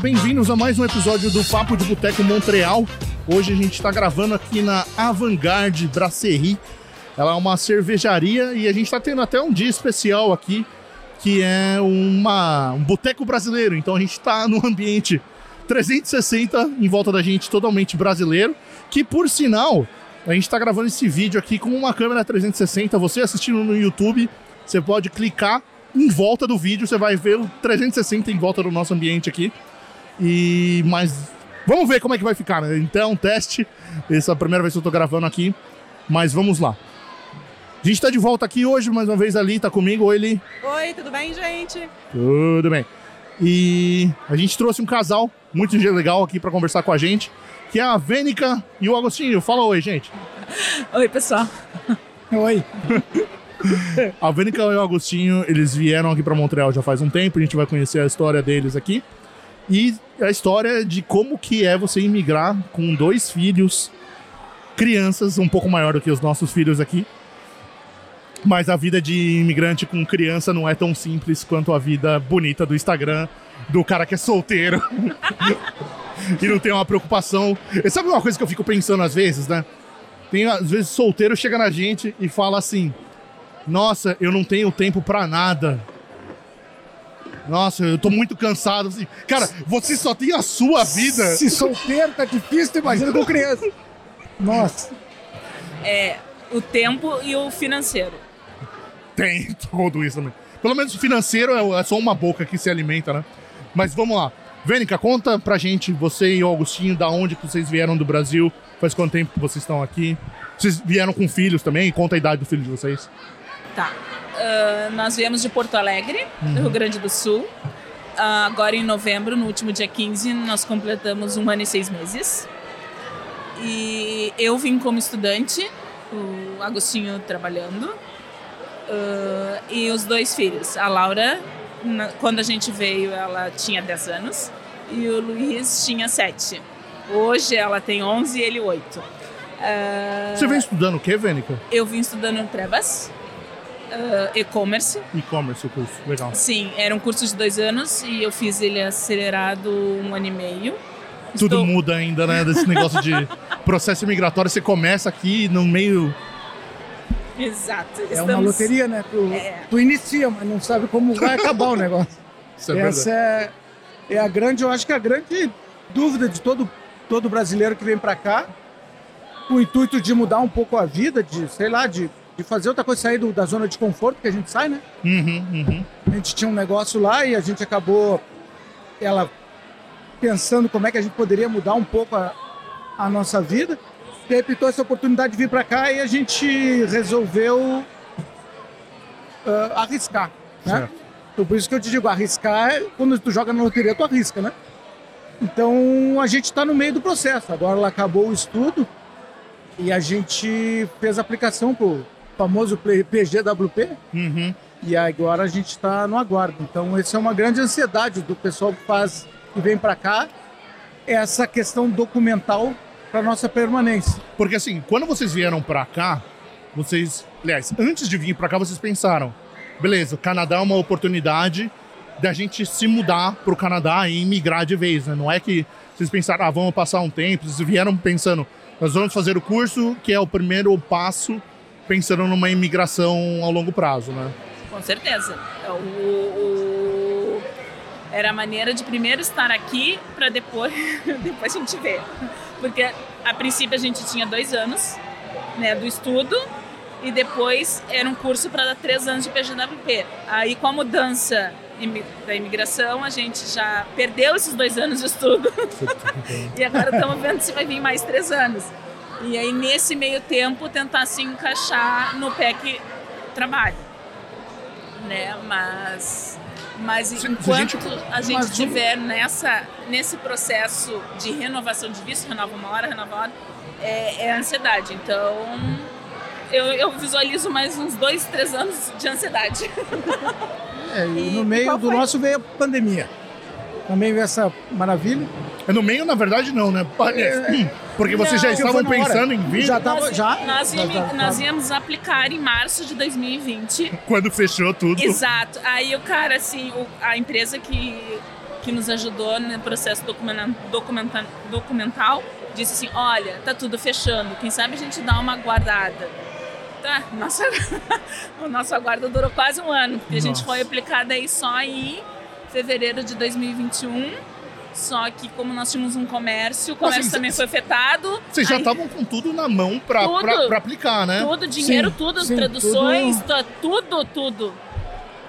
bem-vindos a mais um episódio do Papo de Boteco Montreal. Hoje a gente está gravando aqui na Avantgarde Brasserie. Ela é uma cervejaria e a gente está tendo até um dia especial aqui, que é uma, um boteco brasileiro. Então a gente está num ambiente 360 em volta da gente, totalmente brasileiro, que por sinal, a gente está gravando esse vídeo aqui com uma câmera 360. Você assistindo no YouTube, você pode clicar em volta do vídeo, você vai ver o 360 em volta do nosso ambiente aqui. E mas vamos ver como é que vai ficar, né? Então, teste. Essa é a primeira vez que eu tô gravando aqui, mas vamos lá. A gente tá de volta aqui hoje, mais uma vez ali, tá comigo, oi Eli. Oi, tudo bem, gente? Tudo bem. E a gente trouxe um casal muito legal aqui para conversar com a gente, que é a Vênica e o Agostinho. Fala oi, gente. Oi, pessoal. Oi. A Vênica e o Agostinho, eles vieram aqui para Montreal já faz um tempo, a gente vai conhecer a história deles aqui. E a história de como que é você imigrar com dois filhos, crianças, um pouco maior do que os nossos filhos aqui. Mas a vida de imigrante com criança não é tão simples quanto a vida bonita do Instagram, do cara que é solteiro e não tem uma preocupação. E sabe uma coisa que eu fico pensando às vezes, né? Tem às vezes solteiro chega na gente e fala assim: Nossa, eu não tenho tempo pra nada. Nossa, eu tô muito cansado. Assim, cara, você só tem a sua vida. Se solteiro tá difícil, imagina com criança. Nossa. É o tempo e o financeiro. Tem tudo isso também. Pelo menos o financeiro é é só uma boca que se alimenta, né? Mas vamos lá. Vênica, conta pra gente, você e o Augustinho, da onde que vocês vieram do Brasil, faz quanto tempo que vocês estão aqui. Vocês vieram com filhos também? Conta a idade do filho de vocês. Tá. Ah, nós viemos de Porto Alegre, do Rio Grande do Sul. Ah, agora em novembro, no último dia 15, nós completamos um ano e seis meses. E eu vim como estudante, o Agostinho trabalhando. Ah, e os dois filhos. A Laura, na- quando a gente veio, ela tinha 10 anos. E o Luiz tinha 7. Hoje ela tem 11 e ele 8. Ah, Você vem estudando o quê, Vênica? eu vim estudando Trevas, ah, e-commerce. E-commerce, o curso. Legal. Sim, era um curso de dois anos e eu fiz ele acelerado um ano e meio. Tudo Estou- muda ainda, né? Desse negócio de processo migratório. Você começa aqui no meio. Exato. É uma loteria, né? Tu, É. tu inicia, mas não sabe como vai acabar o negócio. Isso é Essa verdade. é, é a grande, eu acho que é a grande dúvida de todo, todo brasileiro que vem pra cá, com o intuito de mudar um pouco a vida, de, sei lá, de, de fazer outra coisa, sair do- da zona de conforto que a gente sai, né? Uhum, uhum. A gente tinha um negócio lá e a gente acabou ela pensando como é que a gente poderia mudar um pouco a, a nossa vida. Repente, essa oportunidade de vir para cá e a gente resolveu ah, arriscar, né? Certo. Então, por isso que eu te digo, arriscar, é- quando tu joga na loteria, tu arrisca, né? Então, a gente está no meio do processo. Agora ela acabou o estudo e a gente fez a aplicação pro famoso PGWP, Uhum. e agora a gente está no aguardo. Então, essa é uma grande ansiedade do pessoal que faz que vem para cá, essa questão documental para nossa permanência. Porque assim, quando vocês vieram pra cá, vocês. Aliás, antes de vir pra cá, vocês pensaram: beleza, o Canadá é uma oportunidade da gente se mudar pro Canadá e imigrar de vez, né? Não é que vocês pensaram, ah, vamos passar um tempo, vocês vieram pensando, nós vamos fazer o curso, que é o primeiro passo, pensando numa imigração ao longo prazo, né? Com certeza. O, o- Era a maneira de primeiro estar aqui para depois, depois a gente ver. Porque a princípio a gente tinha dois anos né, do estudo e depois era um curso para dar três anos de PGWP. Aí com a mudança da imigração a gente já perdeu esses dois anos de estudo e agora estamos vendo se vai vir mais três anos. E aí nesse meio tempo tentar se encaixar no PEC trabalho né? Mas, mas enquanto a gente estiver nessa, nesse processo de renovação de visto, renova uma hora, renova uma hora, é, é ansiedade. Então, eu, eu visualizo mais uns dois, três anos de ansiedade. É, e E- no meio do foi? nosso veio a pandemia. Também veio essa maravilha. É no meio, na verdade, não, né? Parece. Porque vocês já estavam pensando em vir Já tava, nós, já. nós, já íamos- nós íamos aplicar em março de 2020. quando fechou tudo. Exato. Aí o cara, assim, o- a empresa que que nos ajudou no processo documenta, documenta, documental, disse assim, olha, tá tudo fechando, quem sabe a gente dá uma guardada. Tá, nossa, o nosso aguardo durou quase um ano, porque nossa. a gente foi aplicada aí só em fevereiro de 2021 só que como nós tínhamos um comércio, o comércio assim, também foi afetado. Vocês já estavam com tudo na mão para aplicar, né? Tudo, dinheiro, sim, tudo, sim, traduções, tudo... tudo, tudo.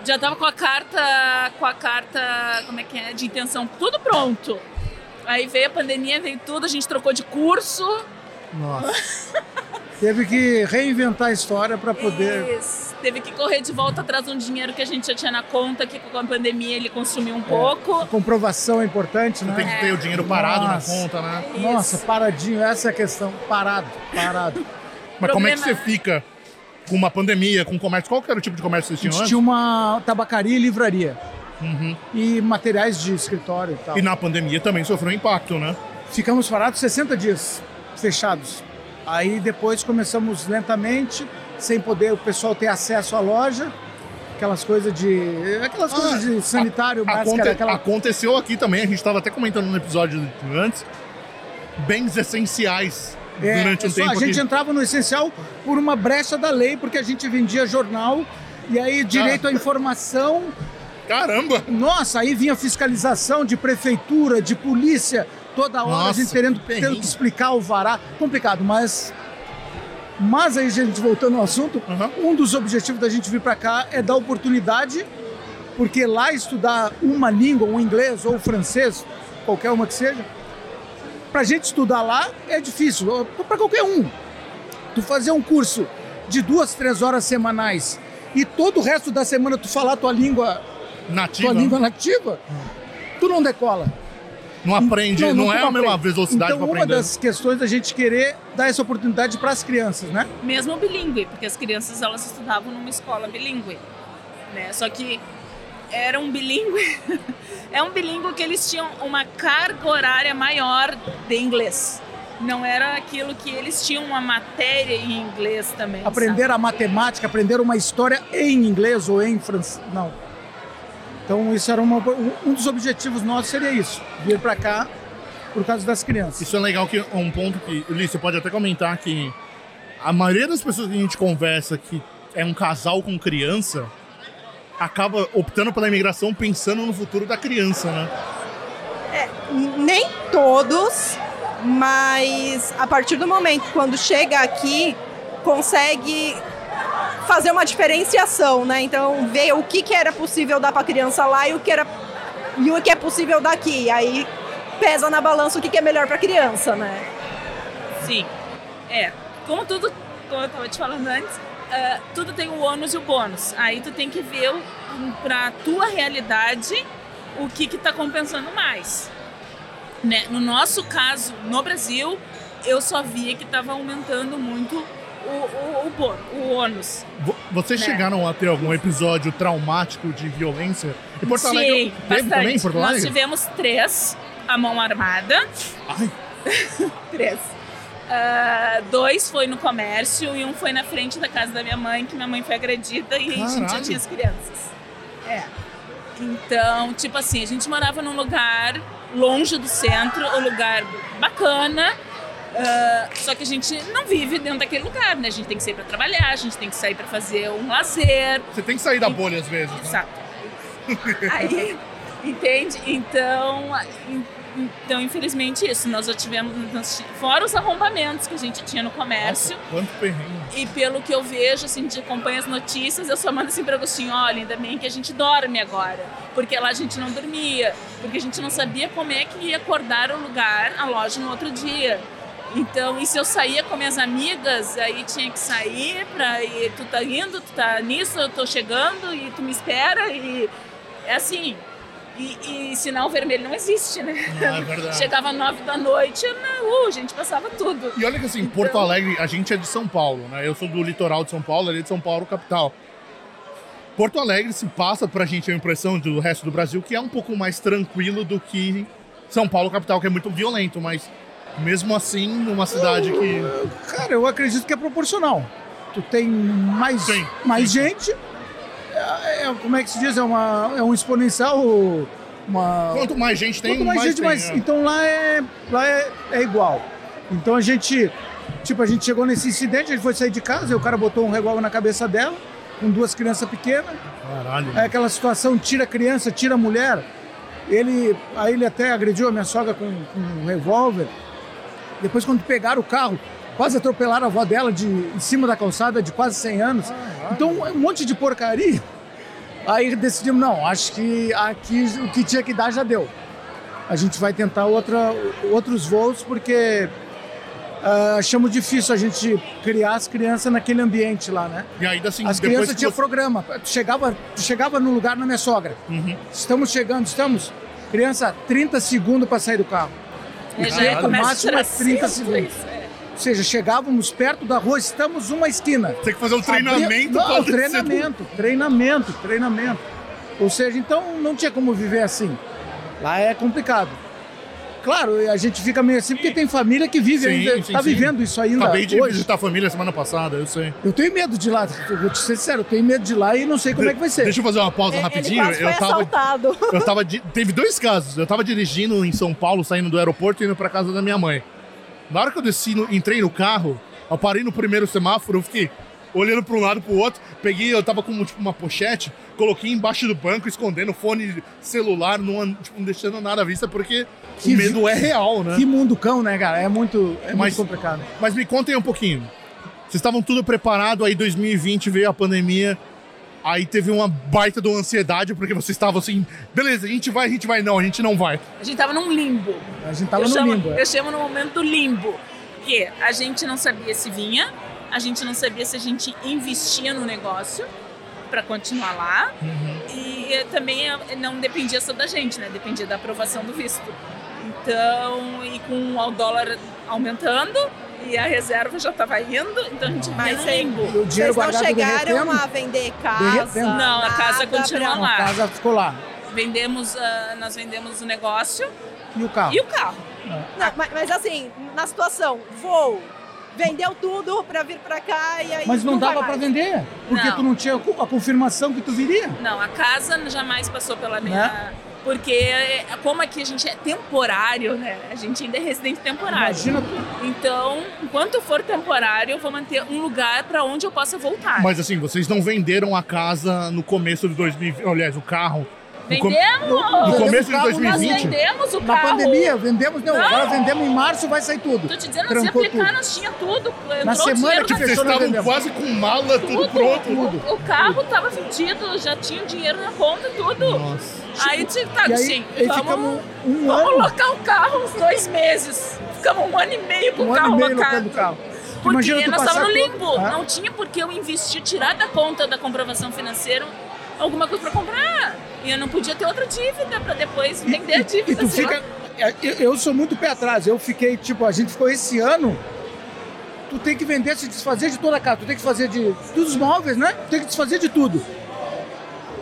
Já tava com a carta, com a carta, como é que é, de intenção, tudo pronto. Aí veio a pandemia, veio tudo, a gente trocou de curso. Nossa. Teve que reinventar a história para poder. Isso. Teve que correr de volta atrás de um dinheiro que a gente já tinha na conta, que com a pandemia ele consumiu um é. pouco. A comprovação é importante, né? Tem que ter o dinheiro parado Nossa. na conta, né? Isso. Nossa, paradinho, essa é a questão. Parado, parado. Mas Problema... como é que você fica com uma pandemia, com comércio? Qual que era o tipo de comércio que vocês tinham A gente tinha uma tabacaria e livraria. Uhum. E materiais de escritório e tal. E na pandemia também sofreu impacto, né? Ficamos parados 60 dias, fechados. Aí depois começamos lentamente, sem poder o pessoal ter acesso à loja, aquelas coisas de. aquelas ah, coisas de sanitário, a, máscara, aconte, aquela... Aconteceu aqui também, a gente estava até comentando no episódio antes, bens essenciais é, durante um é tempo. A gente entrava no essencial por uma brecha da lei, porque a gente vendia jornal e aí direito à informação. Caramba! Nossa, aí vinha fiscalização de prefeitura, de polícia toda hora Nossa, a gente tendo, tendo que explicar o vará. Complicado, mas. Mas aí, gente, voltando ao assunto, uhum. um dos objetivos da gente vir para cá é dar oportunidade, porque lá estudar uma língua, um inglês ou francês, qualquer uma que seja, para gente estudar lá é difícil, para qualquer um. Tu fazer um curso de duas, três horas semanais e todo o resto da semana tu falar tua língua nativa, tua língua nativa, tu não decola. Não aprende, não, não, não é a mesma velocidade então, para aprender. uma das questões da gente querer dar essa oportunidade para as crianças, né? Mesmo bilíngue, porque as crianças elas estudavam numa escola bilíngue, né? Só que era um bilíngue, é um bilíngue que eles tinham uma carga horária maior de inglês. Não era aquilo que eles tinham uma matéria em inglês também. Aprender sabe? a matemática, aprender uma história em inglês ou em francês. Não. Então isso era uma, um dos objetivos nossos seria isso, vir para cá por causa das crianças. Isso é legal que um ponto que, Ulisses, você pode até comentar que a maioria das pessoas que a gente conversa que é um casal com criança acaba optando pela imigração pensando no futuro da criança, né? É, nem todos, mas a partir do momento quando chega aqui consegue fazer uma diferenciação, né? Então, ver o que, que era possível dar para a criança lá e o que era e o que é possível daqui. Aí pesa na balança o que, que é melhor para a criança, né? Sim. É, como tudo, como eu estava te falando antes, uh, tudo tem o ônus e o bônus. Aí tu tem que ver para tua realidade o que que tá compensando mais. Né? No nosso caso, no Brasil, eu só via que estava aumentando muito o, o, o, o ônus. Vocês né? chegaram a ter algum episódio traumático de violência? Em Porto Sim, Alegre teve bastante. também Porto Alegre? Nós tivemos três, a mão armada. Ai. três. Uh, dois foi no comércio e um foi na frente da casa da minha mãe, que minha mãe foi agredida e Caralho. a gente já tinha as crianças. É. Então, tipo assim, a gente morava num lugar longe do centro, um lugar bacana, Uh, só que a gente não vive dentro daquele lugar, né? A gente tem que sair para trabalhar, a gente tem que sair para fazer um lazer. Você tem que sair da bolha às vezes. Né? Exato. Aí, entende? Então, então, infelizmente, isso. Nós já tivemos, nós, fora os arrombamentos que a gente tinha no comércio. Nossa, quanto perrengue. E pelo que eu vejo, assim, de acompanho as notícias, eu só mando assim para Agostinho: olha, ainda bem que a gente dorme agora. Porque lá a gente não dormia. Porque a gente não sabia como é que ia acordar o lugar, a loja no outro dia. Então, e se eu saía com minhas amigas, aí tinha que sair pra ir, tu tá indo, tu tá nisso, eu tô chegando e tu me espera e é assim. E, e sinal vermelho não existe, né? Não, é verdade. Chegava nove da noite, na rua, a gente passava tudo. E olha que assim, então... Porto Alegre, a gente é de São Paulo, né? Eu sou do litoral de São Paulo, ali é de São Paulo, capital. Porto Alegre se passa pra gente a impressão do resto do Brasil que é um pouco mais tranquilo do que São Paulo, capital, que é muito violento, mas mesmo assim, numa cidade que. Cara, eu acredito que é proporcional. Tu tem mais, mais gente, é, é, como é que se diz? É, uma, é um exponencial uma Quanto mais gente tem, Quanto mais, gente, tem, mais. é. Então lá é, lá é, é igual. Então a gente, tipo, a gente chegou nesse incidente, a gente foi sair de casa, e o cara botou um revólver na cabeça dela, com duas crianças pequenas. Caralho. É aquela situação, tira a criança, tira a mulher. Ele, aí ele até agrediu a minha sogra com, com um revólver. Depois, quando pegaram o carro, quase atropelaram a avó dela de, em cima da calçada de quase 100 anos. Então, um monte de porcaria. Aí decidimos, não, acho que aqui o que tinha que dar já deu. A gente vai tentar outra, outros voos, porque ah, achamos difícil a gente criar as crianças naquele ambiente lá, né? E ainda assim, As crianças tinham você... programa. Tu chegava, tu chegava no lugar na minha sogra. Uhum. Estamos chegando, estamos. Criança, 30 segundos para sair do carro. É, O já começa a máximo é 30 cinto, segundos. é. Ou seja, chegávamos perto da rua, estamos uma esquina. Tem que fazer um treinamento Não, do- treinamento, treinamento, treinamento. Ou seja, então não tinha como viver assim. Lá é complicado. Claro, a gente fica meio assim porque tem família que vive Sim, ainda, sim, tá sim. vivendo isso ainda Acabei de hoje. visitar a família semana passada, eu sei. Eu tenho medo de ir lá, eu vou te ser sincero, eu tenho medo de ir lá e não sei como é que vai ser. Deixa eu fazer uma pausa Ele rapidinho. quase foi Eu tava, assaltado. eu tava. Teve dois casos. Eu tava dirigindo em São Paulo, saindo do aeroporto e indo pra casa da minha mãe. Na hora que eu desci, no- entrei no carro, eu parei no primeiro semáforo, eu fiquei olhando pra um lado pro outro, peguei, eu tava com tipo, uma pochete, coloquei embaixo do banco, escondendo o fone celular, não, tipo, não deixando nada à vista, porque Que o medo é real, né? Que mundo cão, né, cara? É muito, é Mas- muito complicado. Mas me contem um pouquinho. Vocês estavam tudo preparado, aí 2020 veio a pandemia, aí teve uma baita de uma ansiedade, porque vocês estavam assim, beleza, a gente vai, a gente vai, não, a gente não vai. A gente tava num limbo. A gente tava eu no chamo, limbo. é. Eu chamo no momento do limbo. Porque a gente não sabia se vinha, a gente não sabia se a gente investia no negócio para continuar lá. E eh, também eh, não dependia só da gente, né? Dependia da aprovação do visto. Então, e com o dólar aumentando e a reserva já estava indo, então a gente aí- limbo. E o dinheiro Vocês não chegaram a vender casa? Não, a casa continua lá. a casa ficou lá. Vendemos, ah, nós vendemos o negócio E o carro? e o carro. Não, mas, mas assim, na situação, voo, vendeu tudo pra vir pra cá e aí. Mas não, vai dava pra mais. vender, porque Não. tu não tinha a confirmação que tu viria. Não, a casa jamais passou pela minha. Porque, é, como aqui a gente é temporário, né? A gente ainda é residente temporário. Imagina tu. Então, enquanto for temporário, eu vou manter um lugar para onde eu possa voltar. Mas assim, vocês não venderam a casa no começo de 2020, aliás, o carro. No Vendemos! No começo de carro, Nós 2020? vendemos o Na carro. pandemia, vendemos, não, Não. agora vendemos em março, vai sair tudo. Tô te dizendo, nós ia Trancou aplicar, tudo. nós tinha tudo. Na semana que na Vocês fechou, nós estavam vendemos. quase com mala, tudo, pronto. Tudo. O, o carro tava vendido, já tinha o dinheiro na conta, tudo. Nossa. Aí, tipo, tá, E aí, sim, aí vamos, um vamos ano, locar o carro uns dois meses. Ficamos um ano e meio com um o carro locado. carro. Porque Imagina nós estávamos no limbo. Ah. Não tinha por que eu investir, tirar da conta da comprovação financeira alguma coisa para comprar. E eu não podia ter outra dívida para depois vender a dívida. E tu lá. fica. é, Eu, sou muito pé atrás. Eu fiquei, tipo, a gente ficou esse ano. Tu tem que vender, se desfazer de toda a casa. Tu tem que fazer de. Dos móveis, né? Tu tem que desfazer de tudo.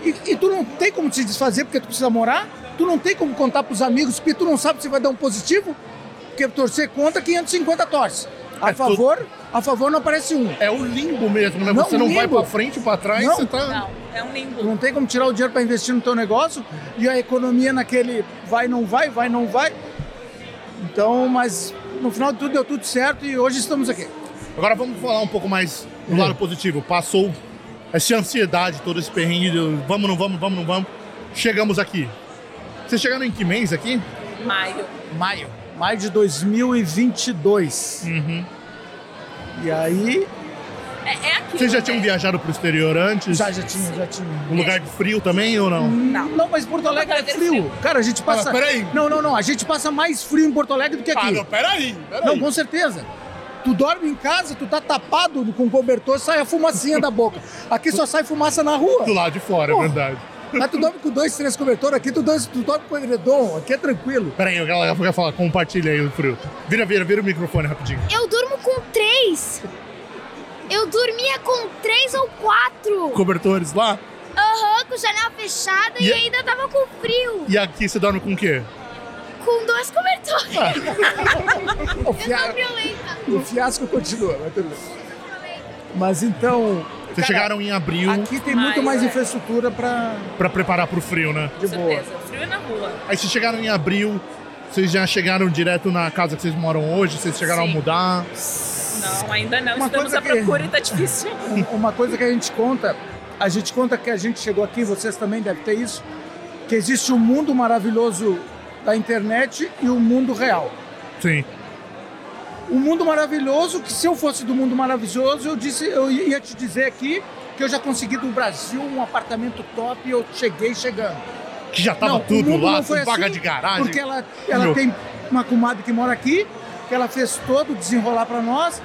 E, e tu não tem como se desfazer porque tu precisa morar. Tu não tem como contar pros amigos porque tu não sabe se vai dar um positivo. Porque torcer contra 550 torce. A É, favor, a favor não aparece um. É o limbo mesmo, né? Não, você não vai limbo. pra frente, pra trás, Não. você tá. Não, é um limbo. não tem como tirar o dinheiro para investir no teu negócio e a economia naquele vai, não vai, vai, não vai. Então, mas no final de tudo deu tudo certo e hoje estamos aqui. Agora vamos falar um pouco mais do lado positivo. Passou essa ansiedade, todo esse perrengue de vamos, não vamos, vamos, não vamos. Chegamos aqui. Vocês chegaram em que mês aqui? Maio. Maio. Maio de 2022. Uhum. E aí, É, é aquilo, Vocês já né? tinham viajado pro exterior antes? já, já tinha, já tinha. Um lugar de frio também ou não? Não, mas Porto Alegre é é frio. Cara, a gente passa. Ah, peraí. Não, não, não. A gente passa mais frio em Porto Alegre do que aqui. Ah, não, peraí, peraí. Não, com certeza. Tu dorme em casa, tu tá tapado com cobertor, sai a fumacinha da boca. Aqui só sai fumaça na rua. Do lado de fora, é verdade. Mas tu dorme com dois, três cobertores, aqui tu dorme, tu dorme com edredom, aqui é tranquilo. Peraí, eu quero- falar, compartilha aí o frio. Vira, vira, vira o microfone rapidinho. Eu durmo com três. Eu dormia com três ou quatro. Cobertores lá. Aham, com janela fechada E e, ainda tava com frio. E aqui você dorme com o quê? Com dois cobertores. O, Eu fia- o fiasco continua, mas tudo bem. Mas então, Vocês chegaram em abril Aqui tem muito Mais, mais é. infraestrutura para pra preparar pro frio, né? de boa. certeza. Frio é na rua. Aí vocês chegaram em abril, vocês já chegaram direto na casa que vocês moram hoje? Vocês chegaram Sim. a mudar? Não, ainda não. Uma Estamos coisa à que- procura e tá difícil. Um- Uma coisa que a gente conta, a gente conta que a gente chegou aqui, vocês também devem ter isso, que existe um mundo maravilhoso da internet e o um mundo real. Sim. O mundo maravilhoso, que se eu fosse do mundo maravilhoso, eu, disse, eu ia te dizer aqui que eu já consegui do Brasil um apartamento top e eu cheguei chegando. Que já tava Não, o tudo mundo lá, não foi com vaga assim, de garagem. Porque ela, ela Meu. tem uma comadre que mora aqui, que ela fez todo o desenrolar para nós.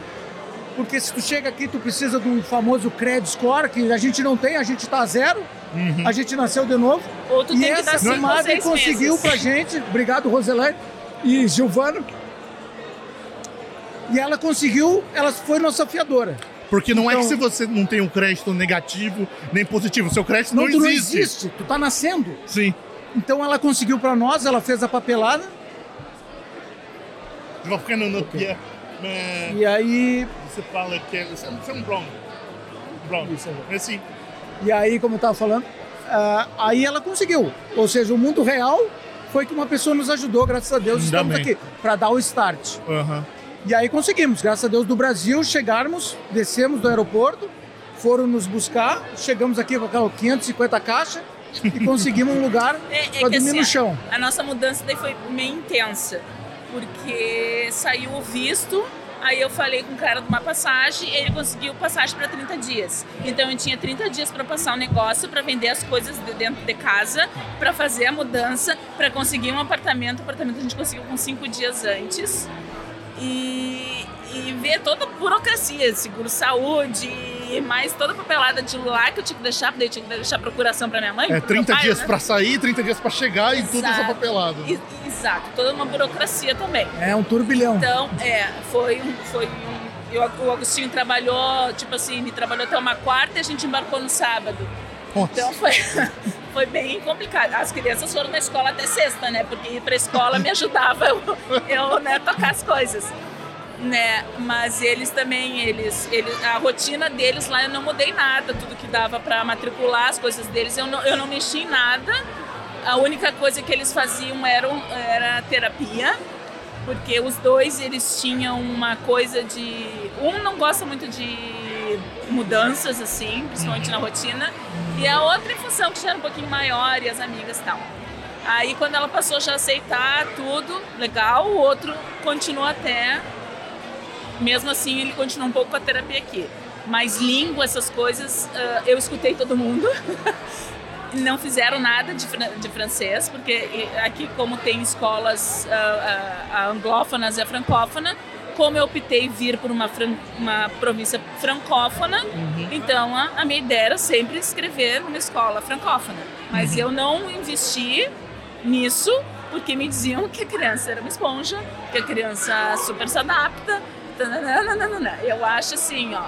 Porque se tu chega aqui, tu precisa de um famoso credit score, que a gente não tem, a gente tá a zero, Uhum. a gente nasceu de novo. Ou tu e tem que dar essa cinco ou comadre conseguiu meses. pra gente, obrigado Roselane e Gilvano. E ela conseguiu, ela foi nossa fiadora. Porque não é que Então- se você não tem um crédito negativo nem positivo, seu crédito não, tu não existe. existe, tu tá nascendo. Sim. Então ela conseguiu pra nós, ela fez a papelada vai ficando no é. é, e aí Você fala que é. Você é você é um brown. Brown. Isso aí. É assim. E aí, como eu estava falando, ah, aí ela conseguiu. Ou seja, o mundo real foi que uma pessoa nos ajudou, graças a Deus, Ainda estamos bem. aqui para dar o start. Aham. E aí conseguimos, graças a Deus, do Brasil, chegarmos, descemos do aeroporto, foram nos buscar, chegamos aqui com aquela 550 caixas e conseguimos um lugar É, é para dormir assim, no chão. A nossa mudança daí foi meio intensa, porque saiu o visto, aí eu falei com o cara de uma passagem, ele conseguiu passagem para 30 dias. Então eu tinha 30 dias para passar o negócio, para vender as coisas de dentro de casa, para fazer a mudança, para conseguir um apartamento. O apartamento a gente conseguiu com cinco dias antes. E, e ver toda a burocracia, seguro saúde, e mais toda a papelada de lá que eu tinha que deixar, porque daí eu tinha que deixar procuração para minha mãe. É pro meu 30 pai, dias né? pra sair, 30 dias pra chegar e tudo essa Exato. papelada. E- Exato, toda uma burocracia também. É um turbilhão. Então, é, foi um. Foi um eu- o Agostinho trabalhou, tipo assim, ele trabalhou até uma quarta e a gente embarcou no sábado. Nossa. Então foi, foi bem complicado. As crianças foram na escola até sexta, né? Porque ir pra escola me ajudava eu, eu né, tocar as coisas. Né? Mas eles também, eles, eles, a rotina deles lá eu não mudei nada, tudo que dava para matricular as coisas deles, eu não, eu não mexi em nada. A única coisa que eles faziam era, era terapia, porque os dois eles tinham uma coisa de um não gosta muito de mudanças assim, principalmente na rotina, e a outra função que já era um pouquinho maior e as amigas e tal. Aí quando ela passou já a aceitar tudo, legal, o outro continuou até mesmo assim ele continua um pouco com a terapia aqui. Mas língua, essas coisas, ah, eu escutei todo mundo. Não fizeram nada de, de francês, porque aqui, como tem escolas ah, ah, anglófonas e a como eu optei vir por uma, fran- uma província francófona, então a, a minha ideia era sempre escrever numa escola francófona. Mas eu não investi nisso, porque me diziam que a criança era uma esponja, que a criança super se adapta. tananana. Eu acho assim, ó.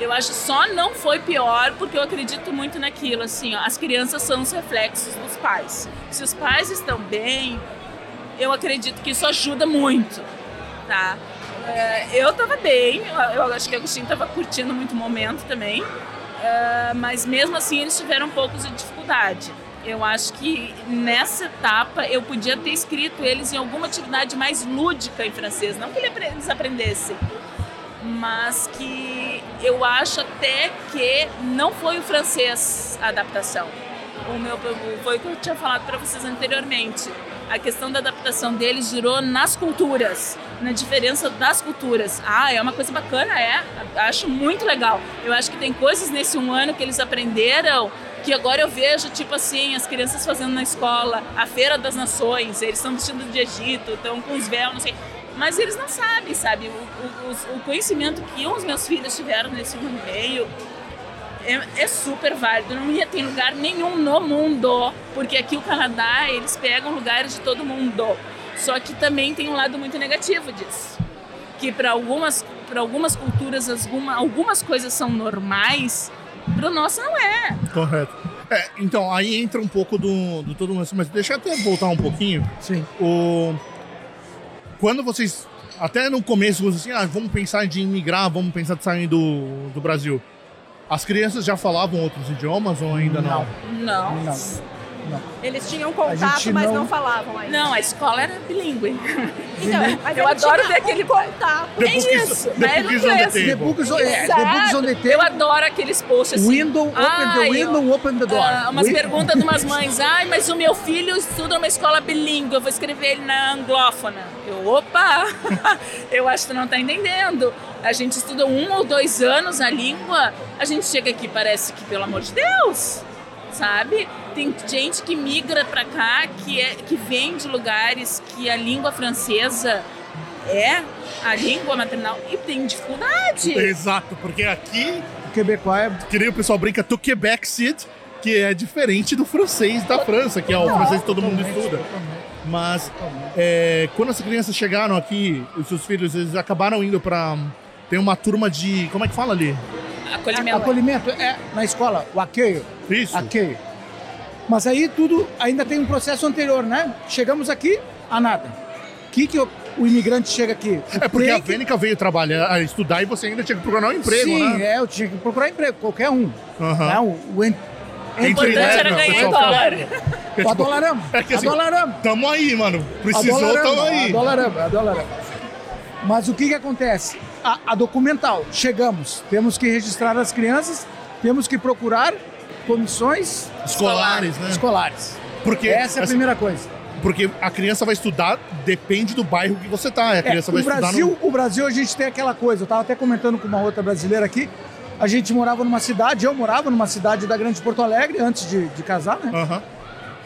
Eu acho só não foi pior porque eu acredito muito naquilo, assim, ó. As crianças são os reflexos dos pais. Se os pais estão bem, eu acredito que isso ajuda muito, tá? É, eu tava bem, eu acho que o Agostinho tava curtindo muito o momento também, é, mas mesmo assim eles tiveram um pouco de dificuldade. Eu acho que nessa etapa eu podia ter escrito eles em alguma atividade mais lúdica em francês, não que eles aprendessem, mas que eu acho até que não foi o francês a adaptação. O meu foi o que eu tinha falado para vocês anteriormente. A questão da adaptação deles girou nas culturas, na diferença das culturas. Ah, é uma coisa bacana, é. Acho muito legal. Eu acho que tem coisas nesse um ano que eles aprenderam que agora eu vejo, tipo assim, as crianças fazendo na escola, a Feira das Nações, eles estão vestidos de Egito, estão com os véus, não sei. Mas eles não sabem, sabe? O, o, o conhecimento que os meus filhos tiveram nesse ano e meio é, é super válido. Não ia ter lugar nenhum no mundo, porque aqui o Canadá, eles pegam lugares de todo mundo. Só que também tem um lado muito negativo disso. Que para algumas, para algumas culturas, alguma, algumas coisas são normais, para o nosso não é. Correto. É, então, aí entra um pouco do, do todo mundo, mas deixa eu até voltar um pouquinho. Sim. O... Quando vocês, até no começo, vocês assim, ah, vamos pensar de imigrar, vamos pensar de sair do, do Brasil. As crianças já falavam outros idiomas ou ainda não? Não. Não. Eles tinham contato, mas não- não falavam ainda. Não, a escola era bilíngue. Então, mas Eu adoro ver aquele- um contato. The É book is- isso, the né? book is Não on the. The books, on- é, the Exato. books on the table. Eu adoro aqueles posts assim. Window, open the Ai, window, open the door. Ah, umas perguntas de umas mães. Ai, mas o meu filho estuda numa escola bilíngue, eu vou escrever ele na anglófona. Eu, opa! eu acho que tu não tá entendendo. A gente estuda um ou dois anos a língua, a gente chega aqui parece que, pelo amor de Deus, sabe? Tem gente que migra pra cá, que, é, que vem de lugares que a língua francesa é a língua maternal e tem dificuldade. Exato, porque aqui, O Quebecois é que nem o pessoal brinca, do Quebec City, que é diferente do francês da França, que é o francês que todo mundo estuda. Mas é, quando as crianças chegaram aqui, os seus filhos, eles acabaram indo pra. Tem uma turma de. Como é que fala ali? Acolhimento. acolhimento, é na escola, o aqueio, Isso. aqueio. Mas aí tudo ainda tem um processo anterior, né? Chegamos aqui, a nada. O que, que o, o imigrante chega aqui? É porque a que- Vênica veio trabalhar, a estudar e você ainda tinha que procurar um emprego, Sim, né? é, eu tinha que procurar emprego, qualquer um. Né? O, o, en- O importante era ganhar em dólar. É, tipo, Adolaramos, é que assim, adolaramos. Tamo aí, mano. Precisou, Adolaramos, tamo aí. Adolaramos, adolaramos. Mas o que que acontece? A, a documental, chegamos, temos que registrar as crianças, temos que procurar comissões Escolares, né? escolares. Porque, Essa é a assim, primeira coisa. porque a criança vai estudar, depende do bairro que você tá. A É, criança vai o, estudar Brasil, no. o Brasil, a gente tem aquela coisa, eu estava até comentando com uma outra brasileira aqui, a gente morava numa cidade, eu morava numa cidade da Grande Porto Alegre, antes de, de casar, né? Aham.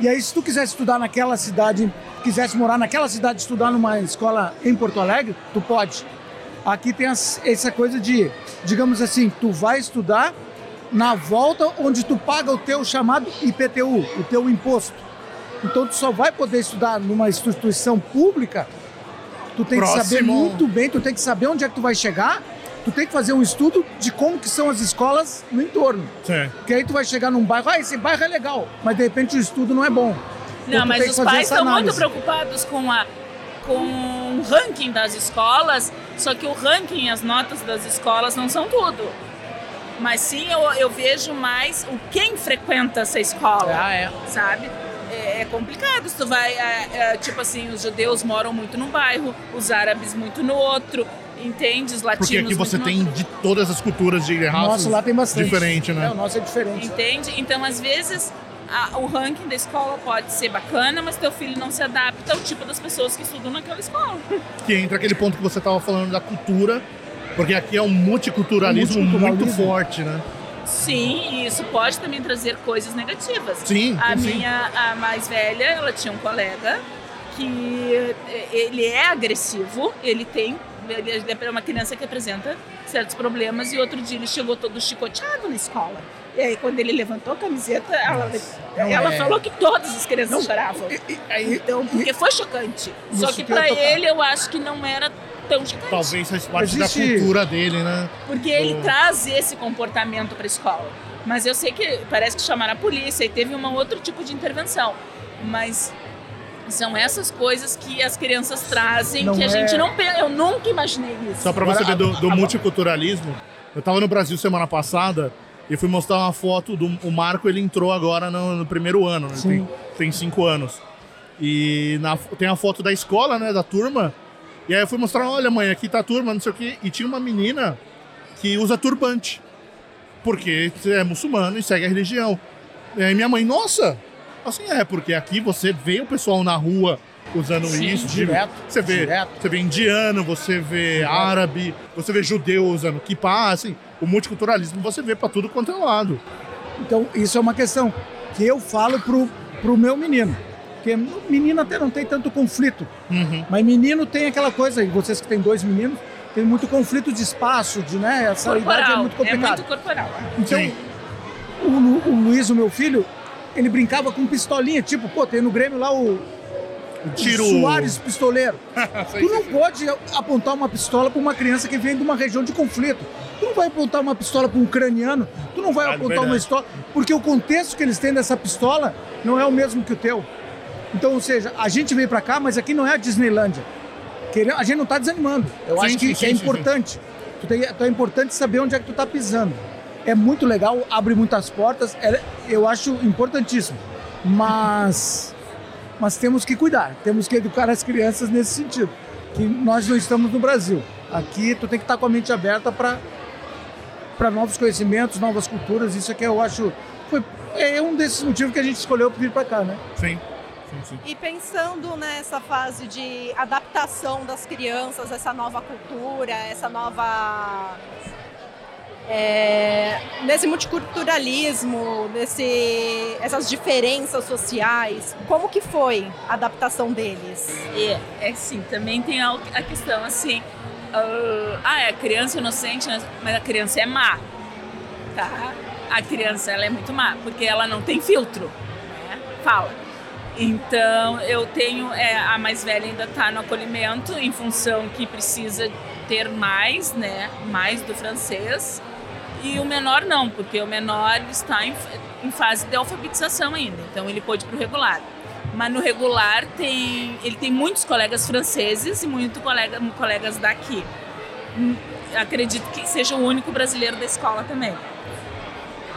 E aí, se tu quisesse estudar naquela cidade, quisesse morar naquela cidade, estudar numa escola em Porto Alegre, tu pode. Aqui tem as- essa coisa de, digamos assim, tu vai estudar na volta onde tu paga o teu chamado IPTU, o teu imposto. Então tu só vai poder estudar numa instituição pública, tu tem que saber Próximo. muito bem, tu tem que saber onde é que tu vai chegar, tu tem que fazer um estudo de como que são as escolas no entorno. Sim. Porque aí tu vai chegar num bairro, ah, esse bairro é legal, mas de repente o estudo não é bom. Então, Não, tu mas os pais estão muito preocupados com, a, com o ranking das escolas, só que o ranking, as notas das escolas não são tudo. Mas sim, eu, eu vejo mais o quem frequenta essa escola, Ah, é. sabe? É, é complicado. Se tu vai, é, é, tipo assim, os judeus moram muito num bairro, os árabes muito no outro, entende? Os latinos Porque aqui você muito no tem outro. de todas as culturas de raças. Nossa, lá tem bastante. Diferente, né? É, o nosso é diferente. Entende? Então, às vezes, a- o ranking da escola pode ser bacana, mas teu filho não se adapta ao tipo das pessoas que estudam naquela escola. Que entra aquele ponto que você estava falando da cultura, porque aqui é um multiculturalismo, Um multiculturalismo. muito forte, né? Sim, e isso pode também trazer coisas negativas. Sim, A sim. minha, a mais velha, ela tinha um colega que eh, ele é agressivo, ele tem, ele é uma criança que apresenta certos problemas e outro dia ele chegou todo chicoteado na escola. E aí quando ele levantou a camiseta, ela, não ela é- falou que todas as crianças choravam. E- e- aí- Então, porque foi chocante. Isso Só que tocar. ele eu acho que não era tão chocante. Talvez faz parte Existe- da cultura dele, né? Porque ele Do- traz esse comportamento pra escola. Mas eu sei que parece que chamaram a polícia e teve um outro tipo de intervenção. Mas são essas coisas que as crianças trazem Não que a é- gente não pensa. Eu nunca imaginei isso. Só pra você ver do, do multiculturalismo, eu tava no Brasil semana passada e fui mostrar uma foto do o Marco, ele entrou agora no, no primeiro ano, né? tem, tem cinco anos. E na- tem a foto da escola, né, da turma. E aí eu fui mostrar, olha mãe, aqui tá a turma, não sei o quê. E tinha uma menina que usa turbante. Porque é muçulmano e segue a religião. E aí minha mãe, nossa! Assim, é, porque aqui você vê o pessoal na rua usando Sim. isso. Direto, Você vê, direto. você vê indiano, você vê árabe, você vê judeu usando kippah, assim. O multiculturalismo você vê pra tudo quanto é lado. Então, isso é uma questão que eu falo pro, pro meu menino. Porque menino até não tem tanto conflito. Uhum. Mas menino tem aquela coisa, e vocês que têm dois meninos, tem muito conflito de espaço, de, né? Essa idade é corporal. muito complicado. muito corporal. Então, Sim. o, Lu- o Luiz, o meu filho, ele brincava com pistolinha, tipo, pô, tem no Grêmio lá o, O o tiro. Soares pistoleiro. Sei, Tu não sei, pode apontar uma pistola para uma criança que vem de uma região de conflito. Não vai apontar uma pistola para um ucraniano. Tu não vai Ah, apontar verdade. uma pistola. Porque o contexto que eles têm dessa pistola não é o mesmo que o teu. Então, ou seja, a gente veio para cá, mas aqui não é a Disneylândia. A gente não está desanimando. Eu Sim, acho que, sim, é sim, sim, importante. Tu tem, tu é importante saber onde é que tu tá pisando. é muito legal, abre muitas portas, é- eu acho importantíssimo. Mas, mas temos que cuidar, temos que educar as crianças nesse sentido. Que nós não estamos no Brasil. Aqui tu tem que estar com a mente aberta para para novos conhecimentos, novas culturas. Isso aqui eu acho foi é um desses motivos que a gente escolheu vir para cá, né? Sim. Sim, sim. E pensando nessa fase de adaptação das crianças, essa nova cultura, essa nova. é, nesse multiculturalismo, nesse, essas diferenças sociais, como que foi a adaptação deles? E é assim, também tem a, a questão assim, ah, ah, é criança inocente, né? mas a criança é má, tá? A criança ela é muito má, porque ela não tem filtro, né? Fala. Então eu tenho, é, a mais velha ainda está no acolhimento em função que precisa ter mais, né? Mais do francês. E o menor não, porque o menor está em, em fase de alfabetização ainda, então ele pode ir para o regular. Mas no regular tem, ele tem muitos colegas franceses e muitos colega, colegas daqui. Hum, Acredito que seja o único brasileiro da escola também.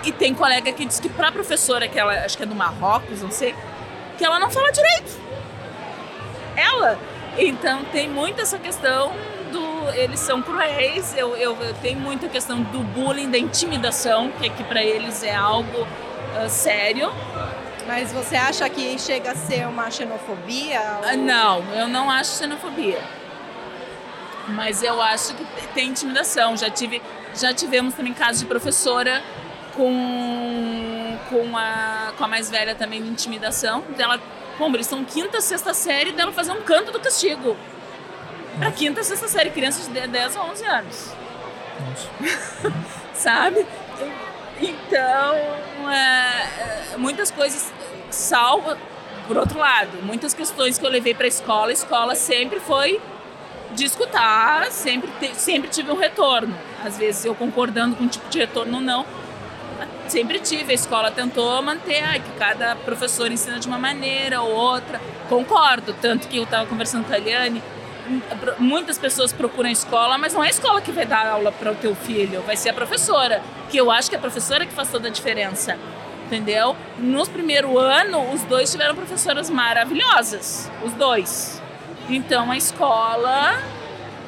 E tem colega que diz que para professora, que ela acho que é do Marrocos, não sei, que ela não fala direito. Ela. Então tem muito essa questão do. Eles são cruéis, eu, eu, eu tenho muita questão do bullying, da intimidação, que aqui para eles é algo ah, sério. Mas você acha que chega a ser uma xenofobia? Ah, ou- Não, eu não acho xenofobia. Mas eu acho que te- tem intimidação. Já, tive, já tivemos também casos de professora com, com, a, com a mais velha também de intimidação. Dela, bom, eles são quinta, sexta série, dela fazer um canto do castigo. Pra quinta, sexta série, crianças de 10 a 11 anos. Sabe? Então, é, é, muitas coisas salva. Por outro lado, muitas questões que eu levei para a escola, a escola sempre foi de escutar, sempre, te- sempre tive um retorno. Às vezes eu concordando com um tipo de retorno ou não, sempre tive. A escola tentou manter, que cada professor ensina de uma maneira ou outra. Concordo, tanto que eu estava conversando com a Eliane, muitas pessoas procuram escola, mas não é a escola que vai dar aula para o teu filho, vai ser a professora, que eu acho que é a professora que faz toda a diferença. Entendeu? No primeiro ano, os dois tiveram professoras maravilhosas, os dois. Então a escola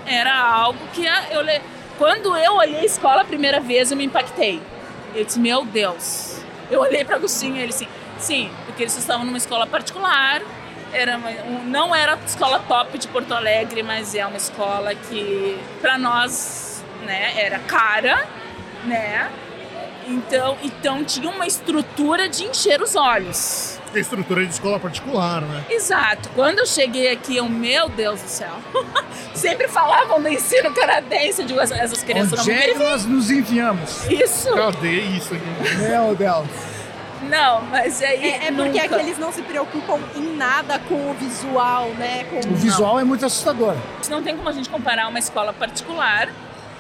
era algo que eu le... quando eu olhei a escola a primeira vez eu me impactei. Eu disse, meu Deus. Eu olhei para Agostinho e ele assim, sim, porque eles estavam numa escola particular, era uma- um- não era a escola top de Porto Alegre, mas é uma escola que para nós, né, era cara, né? Então, então tinha uma estrutura de encher os olhos. Tem estrutura de escola particular, né? Exato. Quando eu cheguei aqui, eu, meu Deus do céu. Sempre falavam do ensino canadense, digo, essas- crianças Onde não é que nós nos enviamos? isso. Cadê isso aqui? Meu Deus. Não, mas aí É, é porque nunca. é que eles não se preocupam em nada com o visual, né? Com... O visual é muito assustador. Não tem como a gente comparar uma escola particular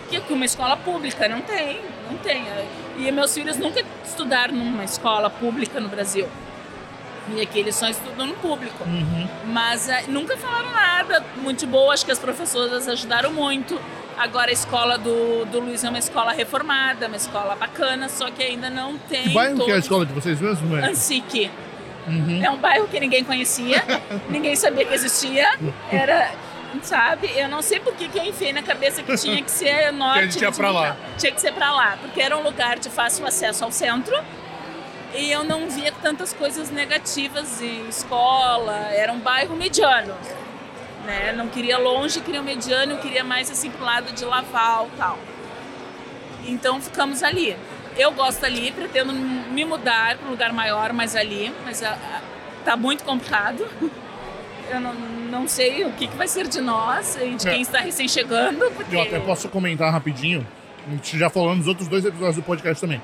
que com uma escola pública. Não tem, não tem. E meus filhos nunca estudaram numa escola pública no Brasil. E aqui eles só estudam no público. Uhum. Mas eh, nunca falaram nada muito boa, acho que as professoras ajudaram muito. Agora a escola do, do Luiz é uma escola reformada, uma escola bacana, só que ainda não tem. Que bairro que é a escola de vocês mesmo, né? Ansique. Uhum. É um bairro que ninguém conhecia, ninguém sabia que existia. Era, sabe? Eu não sei por que eu enfiei na cabeça que tinha que ser norte. Que a gente ia de pra lá. Tinha que ser pra lá, porque era um lugar de fácil acesso ao centro. E eu não via tantas coisas negativas em escola. Era um bairro mediano. Né? Não queria longe, queria mediano, eu queria mais assim pro lado de Laval tal. Então ficamos ali. Eu gosto ali, pretendo me mudar para um lugar maior, mas ali, mas a, a, tá muito complicado. Eu não, não sei o que, que vai ser de nós, e de É. quem está recém chegando, porque Eu até posso comentar rapidinho. A gente já falou nos outros dois episódios do podcast também.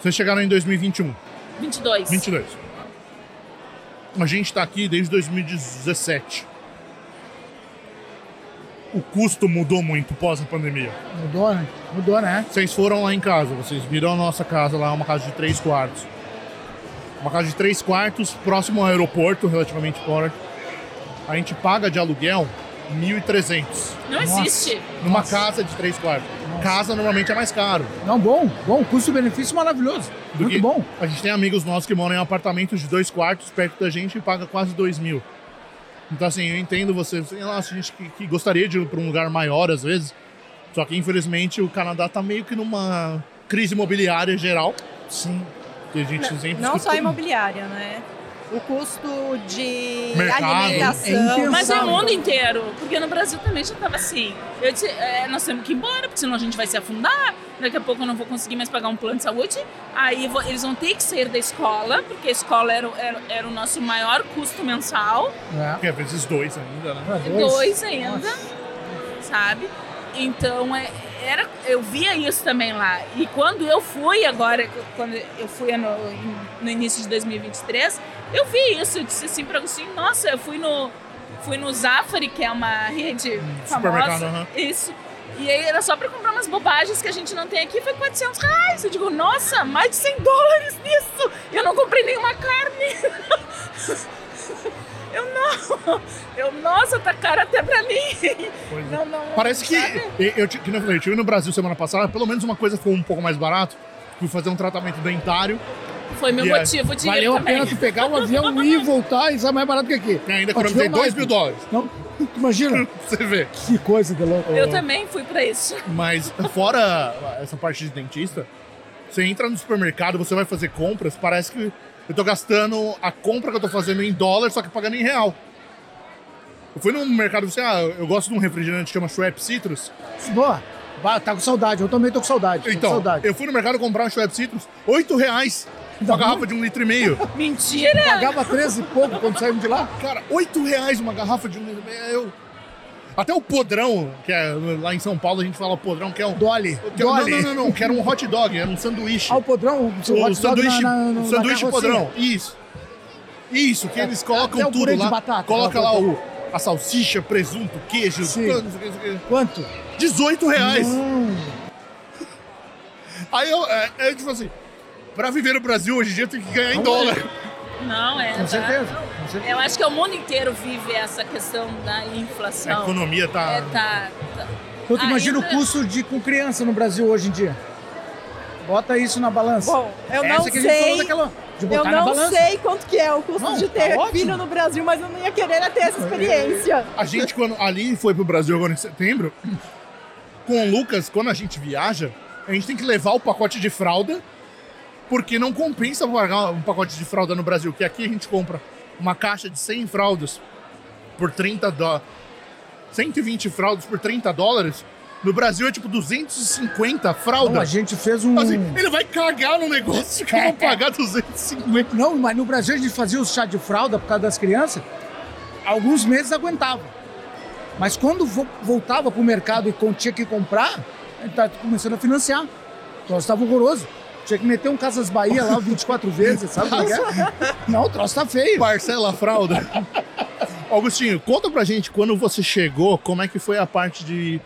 Vocês chegaram em 2021, 22. 22. A gente tá aqui desde 2017. O custo mudou muito pós a pandemia. Mudou, né? Mudou, né? Vocês foram lá em casa, vocês viram a nossa casa lá, uma casa de três quartos. Uma casa de três quartos, próximo ao aeroporto, relativamente perto. A gente paga de aluguel 1.300. Não Nossa. existe. Numa casa de três quartos. Casa normalmente é mais caro. Não, bom, bom, custo-benefício maravilhoso. do Muito que- bom. A gente tem amigos nossos que moram em apartamentos de dois quartos perto da gente e paga quase dois mil. Então, assim, eu entendo você. Nossa, a gente que, que gostaria de ir para um lugar maior às vezes. Só que, infelizmente, o Canadá tá meio que numa crise imobiliária geral. Sim. Que a gente sempre Não só imobiliária, né? O custo de Mercado. alimentação. É. Mas é o mundo inteiro, porque no Brasil também já tava assim. Eu disse, é, nós temos que ir embora, porque senão a gente vai se afundar. Daqui a pouco eu não vou conseguir mais pagar um plano de saúde. Aí vou- eles vão ter que sair da escola, porque a escola era, o- era, era o nosso maior custo mensal. É. Que às vezes dois ainda, né? É, Dois, ainda, sabe? Então, é, era, eu via isso também lá. E quando eu fui agora, quando eu fui no, no início de 2023, eu vi isso. Eu disse assim para Agostinho, nossa, eu fui no, fui no Zafari, que é uma rede famosa. aham. Isso. E aí era só para comprar umas bobagens que a gente não tem aqui, foi 400 reais. Eu digo, nossa, mais de 100 dólares nisso. Eu não comprei nenhuma carne. Eu não. Eu, nossa, tá caro até pra mim. Pois é. Não, não. Parece que. sabe? Eu, eu, que falei, eu tive no Brasil semana passada, pelo menos uma coisa ficou um pouco mais barato. Fui fazer um tratamento dentário Foi meu E aí, motivo de ir Valeu a pena tu pegar o avião, ir e voltar e sai mais barato que aqui. e ainda economizei tivemos 2 mais- mil dólares. Não, imagina? Pra você ver. que coisa de louco. Eu também fui pra isso. Mas fora essa parte de dentista, você entra no supermercado, você vai fazer compras, parece que eu tô gastando a compra que eu tô fazendo em dólar, só que pagando em real. Eu fui num mercado, você, ah, eu gosto de um refrigerante que chama Schweppes Citrus. Boa. Bah, tá com saudade. Eu também tô com saudade. tô com Então, saudade. eu fui no mercado comprar um Schweppes Citrus, 8 reais. Uma garrafa de um litro e meio. Mentira! Pagava 13 e pouco quando saímos de lá. Cara, 8 reais uma garrafa de um litro e meio. Eu... Até o podrão, que é lá em São Paulo a gente fala podrão, que é um. Dolly. que é não, não, não, não, que era um hot dog, era um sanduíche. Ah, o podrão, o, o sanduíche, na, na, na sanduíche podrão. Isso. Isso, que eles colocam até tudo purê de lá. batata, coloca aquela lá o, a salsicha, presunto, queijo, Sim. tudo, não sei o que, não sei o que. Quanto? 18 reais. Não. Aí eu, é, é tipo assim, pra viver no Brasil hoje em dia tem que ganhar em dólar. Não, é. Com tá? certeza. Com certeza. Eu acho que o mundo inteiro vive essa questão da A inflação. economia tá. É, tá, tá. Então tu imagina o custo de com criança no Brasil hoje em dia. Bota isso na balança. Bom, eu Essa não que a gente falou sei. daquela, de Eu na não balança. sei quanto que é o custo Não, de tá ter ótimo. filho no Brasil, mas eu não ia querer ter essa experiência. A gente, quando ali foi pro Brasil agora em setembro, com o Lucas, quando a gente viaja, a gente tem que levar o pacote de fralda, porque não compensa pagar um pacote de fralda no Brasil, que aqui a gente compra uma caixa de 100 fraldas por 30 dólares. 120 fraldas por 30 dólares. No Brasil é tipo 250 Não, fraldas. a gente fez um. Assim, ele vai cagar no negócio que eu vou pagar 250. Não, mas no Brasil a gente fazia o chá de fralda por causa das crianças. Alguns meses aguentava. Mas quando vo- voltava pro mercado e tinha que comprar, a gente tá começando a financiar. O troço tava horroroso. Tinha que meter um Casas Bahia lá 24 vezes, sabe que é? Não, o troço tá feio. Parcela a fralda. Augustinho, conta pra gente quando você chegou, como é que foi a parte de.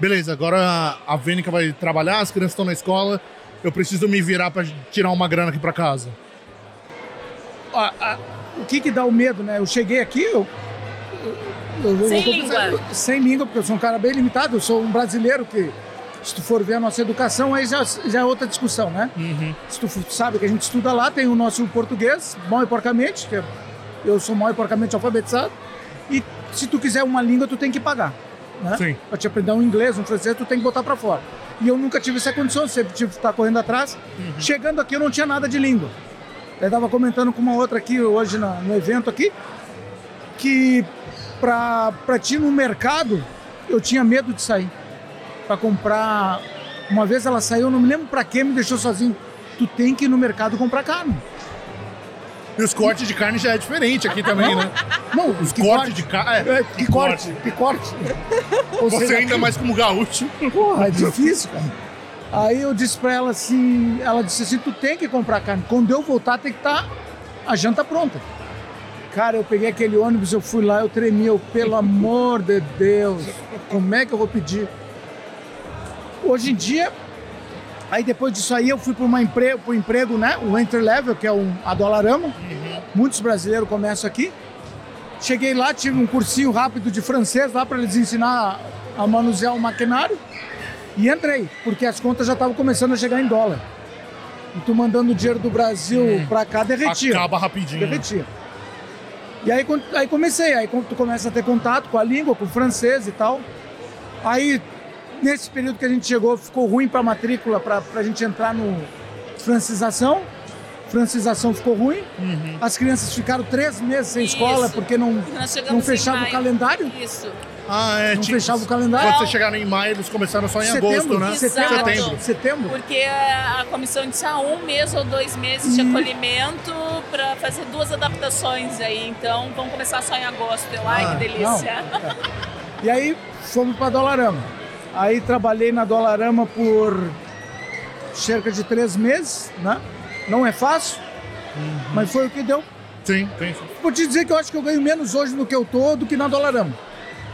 Beleza, agora a Vênica vai trabalhar, as crianças estão na escola, eu preciso me virar pra tirar uma grana aqui pra casa. Ó, a- o que que dá o medo, né? Eu cheguei aqui, eu... eu- eu- Sem língua. pensando- sem língua, porque eu sou um cara bem limitado, eu sou um brasileiro que, se tu for ver a nossa educação, aí já, já é outra discussão, né? Se tu sabe que a gente estuda lá, tem o nosso português, mal e porcamente, que é- eu sou mal e porcamente alfabetizado, e se tu quiser uma língua, tu tem que pagar. Né? Sim. Pra te aprender um inglês, um francês, tu tem que botar pra fora. E eu nunca tive essa condição, sempre tive que estar correndo atrás. Chegando aqui, eu não tinha nada de língua. Eu estava comentando com uma outra aqui hoje na- no evento aqui, que pra ti no mercado, eu tinha medo de sair. Pra comprar. Uma vez ela saiu, não me lembro pra quê, me deixou sozinho. Tu tem que ir no mercado comprar carne. E os cortes de carne já é diferente aqui também, né? Não, Os cortes corte. de carne. É, que corte, que corte. Ou Você seja, ainda mais como gaúcho. Porra, é difícil, cara. Aí eu disse pra ela assim, ela disse assim, tu tem que comprar carne. Quando eu voltar, tem que estar a janta pronta. Cara, eu peguei aquele ônibus, eu fui lá, eu tremia, eu, pelo amor de Deus, como é que eu vou pedir? Hoje em dia, aí depois disso aí eu fui para uma emprego, pro emprego, né? O entry level, que é um, a Dolarama. Muitos brasileiros começam aqui. Cheguei lá, tive um cursinho rápido de francês lá para eles ensinar a manusear o maquinário e entrei, porque as contas já estavam começando a chegar em dólar. E tu mandando dinheiro do Brasil Hum. para cá derretia. Acaba rapidinho. Derretia. E aí, aí comecei, aí quando tu começa a ter contato com a língua, com o francês e tal. Aí, nesse período que a gente chegou, ficou ruim para a matrícula, para a gente entrar no francização. Francização ficou ruim. Uhum. As crianças ficaram três meses sem Isso. escola porque não, não fechava o calendário. Isso. Ah, é. Não tipo, fechava o calendário. Quando vocês chegaram em maio, eles começaram só em agosto, né? Setembro, setembro, setembro. Porque a, comissão disse ah, um mês ou dois meses de Hum. acolhimento para fazer duas adaptações aí. Então vamos começar só em agosto. Eu, ai, Ah, que delícia. E aí fomos para Dolarama. Aí trabalhei na Dolarama por cerca de três meses, né? Não é fácil, Uhum. mas foi o que deu. Sim, sim. Vou te dizer que eu acho que eu ganho menos hoje do que eu tô do que na Dolarama.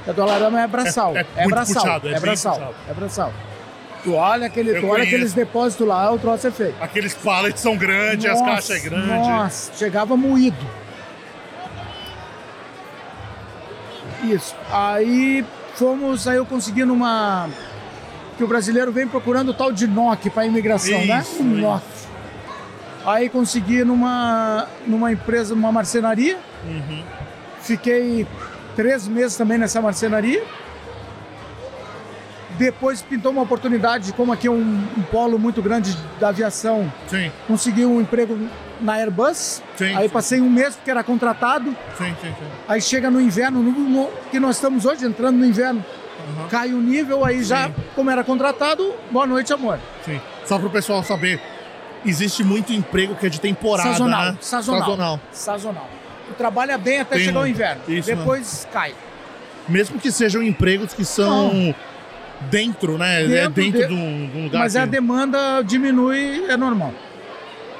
A Dolarama é braçal. É- É, é braçal. puxado, é é braçal. puxado. É braçal. Tu olha, aquele, tu olha aqueles depósitos lá, o troço é feio. Aqueles pallets são grandes, as Nossa, caixas é grande. Nossa, chegava moído. Isso. Aí fomos, aí eu consegui numa. Que o brasileiro vem procurando o tal de NOC para imigração, né? Isso, Um NOC. Aí consegui numa, numa empresa, numa marcenaria. Uhum. Fiquei três meses também nessa marcenaria. Depois pintou uma oportunidade, como aqui é um, um polo muito grande da aviação, Sim, consegui um emprego na Airbus. Sim, aí sim. passei um mês porque era contratado. sim, sim, sim. Aí chega no inverno, no, no- que nós estamos hoje, entrando no inverno, Uhum. cai o nível, aí já, como era contratado, boa noite, amor. Sim. Só pro pessoal saber, existe muito emprego que é de temporada, sazonal, né? sazonal. Sazonal. Sazonal. Tu trabalha bem até Tem chegar o inverno. isso, Depois cai. Mesmo que sejam empregos que são dentro, né? é Dentro dentro de- de um, lugar Mas a que- demanda diminui, é normal.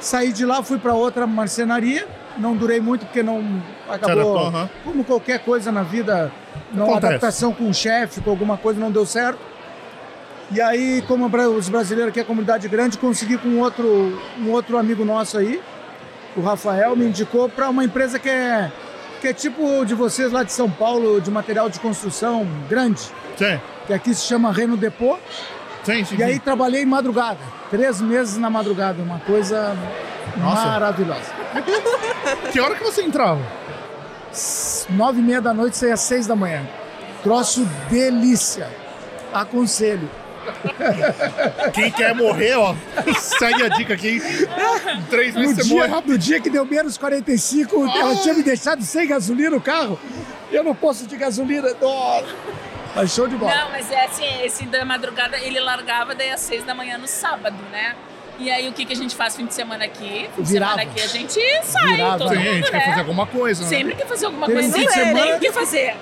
Saí de lá, fui para outra marcenaria. Não durei muito porque não acabou. adaptou, aham. Como qualquer coisa na vida, não Acontece. adaptação com o chefe, com alguma coisa não deu certo. E aí, como os brasileiros aqui, a comunidade grande, consegui com outro, um outro amigo nosso aí, o Rafael, me indicou para uma empresa que é, que é tipo de vocês lá de São Paulo, de material de construção grande, Sim, que aqui se chama Reno Depot. Sim, sim. E aí sim. trabalhei em madrugada, três meses na madrugada, uma coisa Nossa. maravilhosa. Que hora que você entrava? Nove e meia da noite, saía às seis da manhã. Troço delícia. Aconselho. Quem quer morrer, ó, segue a dica aqui. Em três No meses você dia, morre. no dia que deu menos 45, ela tinha me deixado sem gasolina o carro. Eu não posso de gasolina. Nossa. Mas show de bola. Não, mas é assim, esse da madrugada ele largava daí às seis da manhã no sábado, né? E aí o que, que a gente faz fim de semana aqui? Fim de Virava. semana aqui a gente sai, Virava. todo Sim, a mundo, gente né? quer fazer alguma coisa, né? Sempre quer fazer alguma Teve coisa, fim nem de é, semana- nem o que fazer.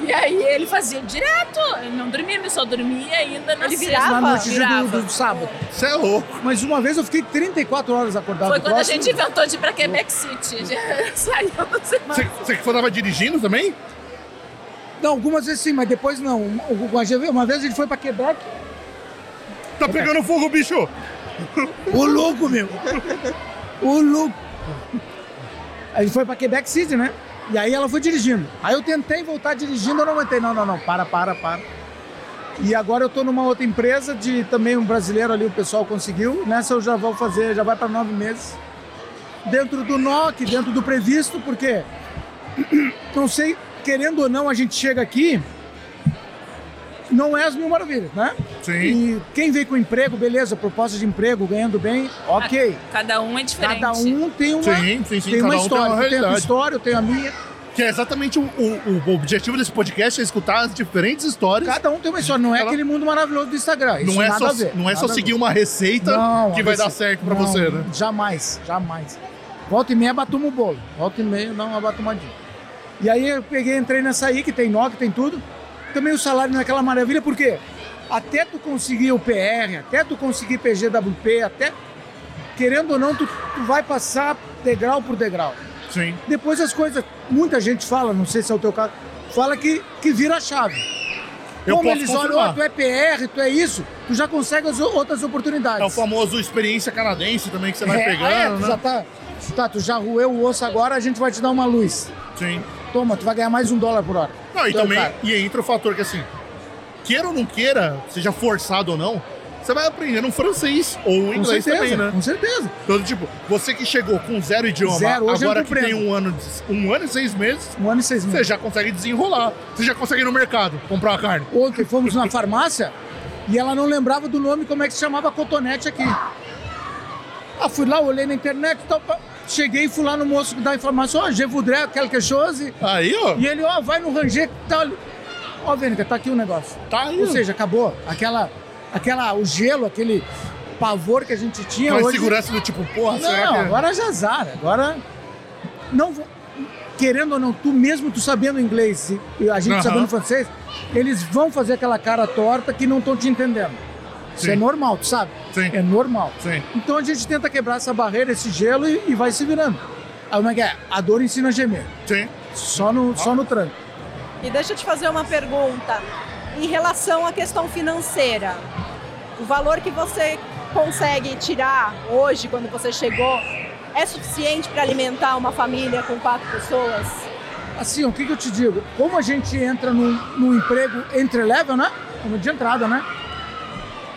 E aí ele fazia direto, ele não dormia, ele só dormia ainda na Ele virava? Na noite do, Virava. do sábado. Você é louco. Mas uma vez eu fiquei 34 horas acordado. Foi quando a Troço- gente inventou de ir pra Quebec City. Já saiu semana. Você, você que tava dirigindo também? Não, algumas vezes sim, mas depois não. Uma, vez ele foi pra Quebec. Tá pegando fogo, bicho! Ô louco, meu! Ô louco! A gente foi pra Quebec City, né? E aí ela foi dirigindo. Aí eu tentei voltar dirigindo, eu não aguentei. Não, não, não, para, para, para. E agora eu tô numa outra empresa de também um brasileiro ali, o pessoal conseguiu. Nessa eu já vou fazer, já vai para nove meses. Dentro do NOC, dentro do previsto, porque não sei, querendo ou não, a gente chega aqui, não é as mil maravilhas, né? Sim. E quem vem com emprego, beleza, proposta de emprego, ganhando bem, ok. Cada um é diferente. Cada um tem uma, Sim, sim, sim, tem uma um tem história. uma tem a tua realidade. história, eu tenho a minha. Que é exatamente o, o- o objetivo desse podcast, é escutar as diferentes histórias. Cada um tem uma história. Não é Ela- aquele mundo maravilhoso do Instagram. Isso não é nada só, a ver. não é só seguir uma receita Não, que vai rece- dar certo pra não, você, né? Jamais, jamais. Volta e meia batuma o bolo. Volta e meia dá uma batumadinha. E aí eu peguei, entrei nessa aí, que tem NOC, tem tudo. Também o salário não é aquela maravilha, porque até tu conseguir o PR, até tu conseguir PGWP, até querendo ou não, tu, tu vai passar degrau por degrau. Sim. Depois as coisas, muita gente fala, não sei se é o teu caso, fala que, que vira a chave. Eu Como eles olham, confirmar. ó, tu é PR, tu é isso, tu já consegue as outras oportunidades. É o famoso experiência canadense também que você vai É, pegando, é, né? já tá, tá, tu já roeu o osso agora, a gente vai te dar uma luz. Sim. Toma, tu vai ganhar mais um dólar por hora. Não, e Então, também cara, e entra o fator que assim, queira ou não queira, seja forçado ou não, você vai aprendendo um francês ou um com inglês certeza, também, né? com certeza. Então, tipo, você que chegou com zero idioma, Zero, agora que tem um ano, um ano e seis meses, Um ano e seis você meses. já consegue desenrolar. Você já consegue ir no mercado comprar uma carne. Ontem fomos na farmácia e ela não lembrava do nome, como é que se chamava cotonete aqui. Ah, fui lá, olhei na internet e tal. Cheguei e fui lá no moço da informação, ó, je voudrais quelque chose. Aí, ó, E ele, ó, vai no ranger, tal. Ó, Vênica, tá aqui o negócio. tá aí. Ou seja, acabou. Aquela, aquela, o gelo, aquele pavor que a gente tinha Aquela hoje. segurança do tipo, porra, será Não, que... agora já zara. Agora, não vou- querendo ou não, tu mesmo tu sabendo inglês e- a gente sabendo francês, eles vão fazer aquela cara torta que não estão te entendendo. Isso Sim. é normal, tu sabe? Sim. É normal. Sim. Então a gente tenta quebrar essa barreira, esse gelo e, e vai se virando. Como é que é? A dor ensina a gemer. Sim. Só no, só no tranco. E deixa eu te fazer uma pergunta. Em relação à questão financeira, o valor que você consegue tirar hoje, quando você chegou, é suficiente para alimentar uma família com quatro pessoas? Assim, o que, que eu te digo? Como a gente entra num, num emprego entre-level, né? Como de entrada, né?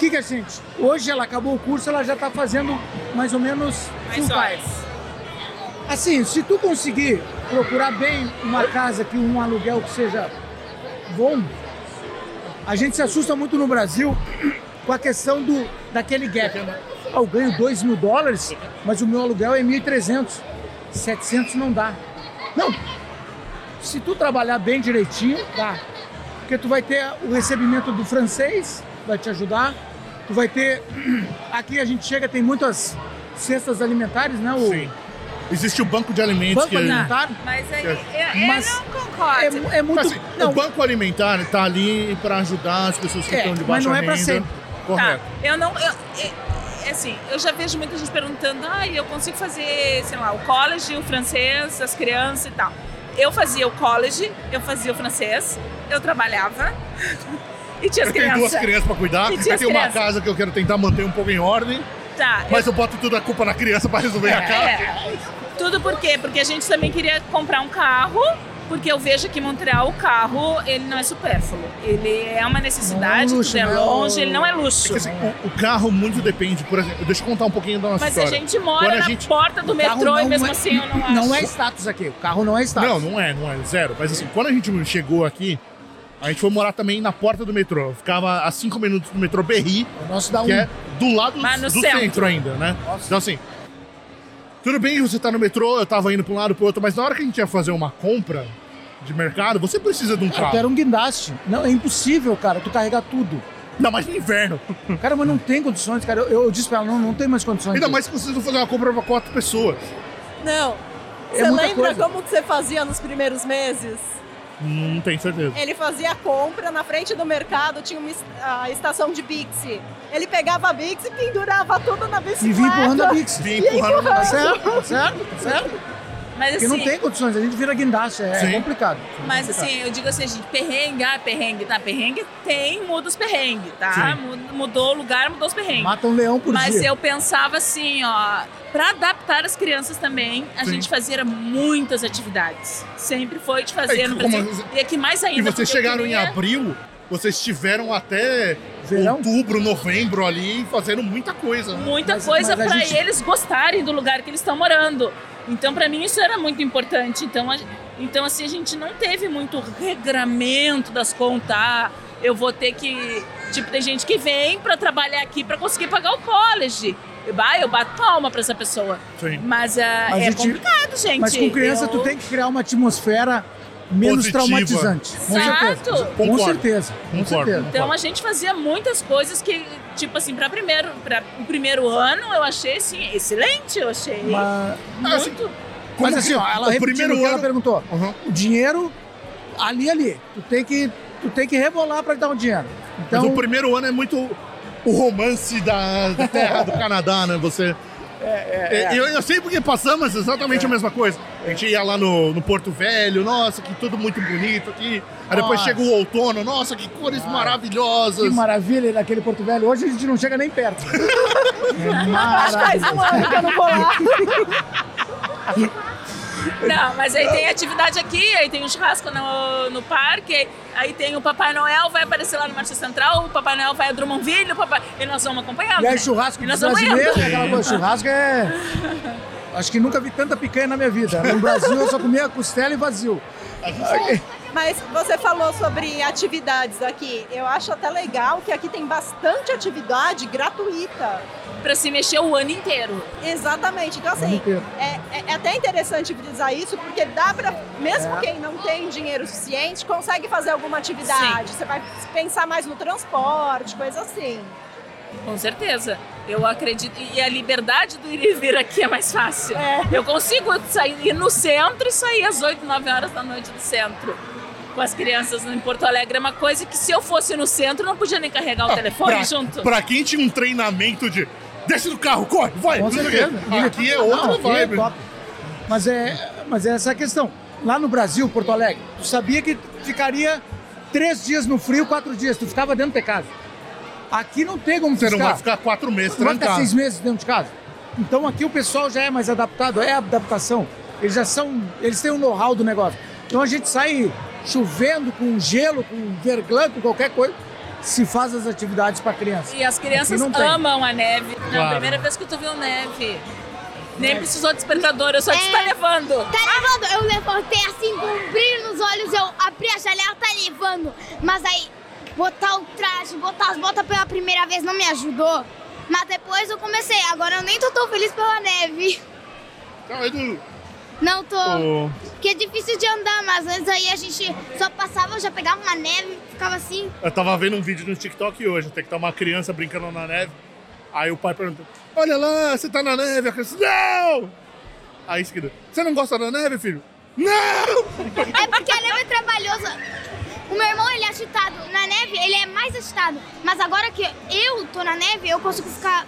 O que, que a gente. Hoje ela acabou o curso, ela já está fazendo mais ou menos full time. Assim, se tu conseguir procurar bem uma casa que um aluguel que seja bom, a gente se assusta muito no Brasil com a questão do daquele gap. Ah, eu ganho 2 mil dólares, mas o meu aluguel é 1.300. 700 não dá. Não. Se tu trabalhar bem direitinho, dá. Porque tu vai ter o recebimento do francês, vai te ajudar. Vai ter. Aqui a gente chega, tem muitas cestas alimentares, né? O Sim. Existe o banco de alimentos banco que... alimentar. Mas aí eu, eu Mas não concordo. É, é muito. Assim, não, O banco alimentar tá ali para ajudar as pessoas que É, estão de mas baixa não é pra renda. sempre. Tá, Correto. eu não. Eu, é- é assim, eu já vejo muita gente perguntando, ah, eu consigo fazer, sei lá, o college, o francês, as crianças e tal. Eu fazia o college, eu fazia o francês, eu trabalhava e tinha as Eu tenho crianças. duas crianças para cuidar, E eu tenho uma crianças. casa que eu quero tentar manter um pouco em ordem, Tá, mas eu boto tudo a culpa na criança para resolver a casa. É. Tudo por quê? Porque a gente também queria comprar um carro, porque eu vejo que em Montreal o carro, ele não é supérfluo. Ele é uma necessidade, Não é um luxo, tudo é longe, ele não é É luxo. que, assim, o, o carro muito depende, por exemplo, deixa eu contar um pouquinho da nossa Mas a história. gente mora Quando a na gente- porta do metrô e mesmo é- assim eu não acho. Não é status aqui. O carro não é status. Não, não é, não é, zero. Mas assim, quando a gente chegou aqui, a gente foi morar também na porta do metrô. Eu Ficava a cinco minutos do metrô Berri, O nosso dá um. que é do lado Mas no do centro. centro ainda, né? Então assim, tudo bem que você tá no metrô, eu tava indo pra um lado pro outro, mas na hora que a gente ia fazer uma compra de mercado, você precisa de um Eu carro. quero um guindaste. Não, é impossível, cara, tu carregar tudo. Ainda mais no inverno. Cara, mas não tem condições, cara. Eu, eu disse pra ela, não, não tem mais condições. Ainda disso. mais que vocês vão fazer uma compra pra quatro pessoas. Não. É Você lembra coisa. como que você fazia nos primeiros meses? Não tenho certeza. Ele fazia a compra, na frente do mercado tinha uma a estação de Bixi. Ele pegava a Bixi e pendurava tudo na bicicleta. E vim empurrando a Bix. Vim empurrando Tá certo, tá certo, tá certo. Mas Porque assim, não tem condições, a gente vira guindaste, é Sim. complicado. mas assim, eu digo assim, gente, perrengue, ah, perrengue, tá? Perrengue tem, muda os perrengues, tá? Sim. Mud- Mudou o lugar, mudou os perrengues. Mata um leão por Mas dia. eu pensava assim, ó, para adaptar as crianças também, a Sim. gente fazia muitas atividades. Sempre foi de fazer É, no como- Brasil. E aqui mais E ainda. vocês porque eu chegaram em queria- abril, vocês tiveram até Verão? outubro, novembro ali, fazendo muita coisa. né? muita Mas- coisa para gente- eles gostarem do lugar que eles estão morando. Então, para mim, isso era muito importante. Então, a- então, assim, a gente não teve muito regramento das contas. Ah, Eu vou ter que. Tipo, tem gente que vem para trabalhar aqui para conseguir pagar o college. Eu, bah, eu bato palma para essa pessoa. Sim. Mas, ah, Mas é a gente- complicado, gente. Mas com criança Eu- tu tem que criar uma atmosfera menos Positiva. traumatizante. Com Exato. certeza. Com certeza. Com Concordo. certeza. Então a gente fazia muitas coisas que, tipo assim, para primeiro, para o primeiro ano eu achei assim excelente, eu achei Mas, Ah, assim, muito. mas Como assim, que- ó, ela o primeiro o que ela ano- perguntou. Uhum. O dinheiro ali, ali. Tu tem que, tu tem que rebolar pra dar o dinheiro. Então, Mas o primeiro ano é muito o romance da, da terra do Canadá, né? Você. É, Eu, eu sei porque passamos exatamente a mesma coisa. A gente ia lá no, no Porto Velho, nossa, que tudo muito bonito aqui. Aí depois chega o outono, nossa, que cores maravilhosas. que maravilha daquele Porto Velho. Hoje a gente não chega nem perto. É que faz um ano que eu não vou lá. Não, mas aí tem atividade aqui, aí tem um churrasco no, no parque, aí tem o Papai Noel, vai aparecer lá no Marcha Central, o Papai Noel vai a Drummondville, o Papai... e nós vamos acompanhando. E aí, né? churrasco dos nós vamos brasileiros, aquela coisa, churrasco é. Acho que nunca vi tanta picanha na minha vida. No Brasil eu só comia costela e vazio. Mas você falou sobre atividades aqui. Eu acho até legal que aqui tem bastante atividade gratuita. Pra se mexer o ano inteiro. Exatamente. Então, assim, é, é- é até interessante frisar isso, porque dá pra, mesmo É. quem não tem dinheiro suficiente, consegue fazer alguma atividade. Você vai pensar mais no transporte, coisa assim. Com certeza. Eu acredito. E a liberdade do ir e vir aqui é mais fácil. É. Eu consigo sair ir no centro e sair às 8, 9 horas da noite do centro. Com as crianças em Porto Alegre é uma coisa que se eu fosse no centro, não podia nem carregar o telefone pra, junto. pra quem tinha um treinamento de desce do carro, corre, vai. Com certeza. Aqui é outra Não, aqui é vibe. top. Mas é, mas é essa a questão. Lá no Brasil, Porto Alegre, tu sabia que ficaria três dias no frio, quatro dias. Tu ficava dentro de casa. Aqui não tem como Você não vai ficar quatro meses Tu vai ficar trancado. seis meses dentro de casa. Então aqui o pessoal já é mais adaptado, é adaptação. Eles já são, eles têm o know-how do negócio. Então a gente sai chovendo, com gelo, com verglã, com qualquer coisa, se faz as atividades para criança. E as crianças amam a neve. Não, Claro. a primeira vez que tu viu neve. Nem precisou de despertador, eu só disse É. tá levando. Tá levando? Eu levantei assim com um brilho nos olhos, eu abri a janela, tá levando. Mas aí, botar o traje, botar as botas pela primeira vez não me ajudou. Mas depois eu comecei, agora eu nem tô tão feliz pela neve. Não, Edu, Não tô. ô, Porque é difícil de andar, mas antes aí a gente só passava, já pegava uma neve, ficava assim. Eu tava vendo um vídeo no TikTok hoje, tem que estar uma criança brincando na neve. Aí o pai perguntou: Olha lá, você tá na neve. A criança, não! Aí em seguida, você não gosta da neve, filho? Não! É porque a neve é trabalhosa. O meu irmão, ele é agitado. Na neve, ele é mais agitado. Mas agora que eu tô na neve, eu consigo ficar...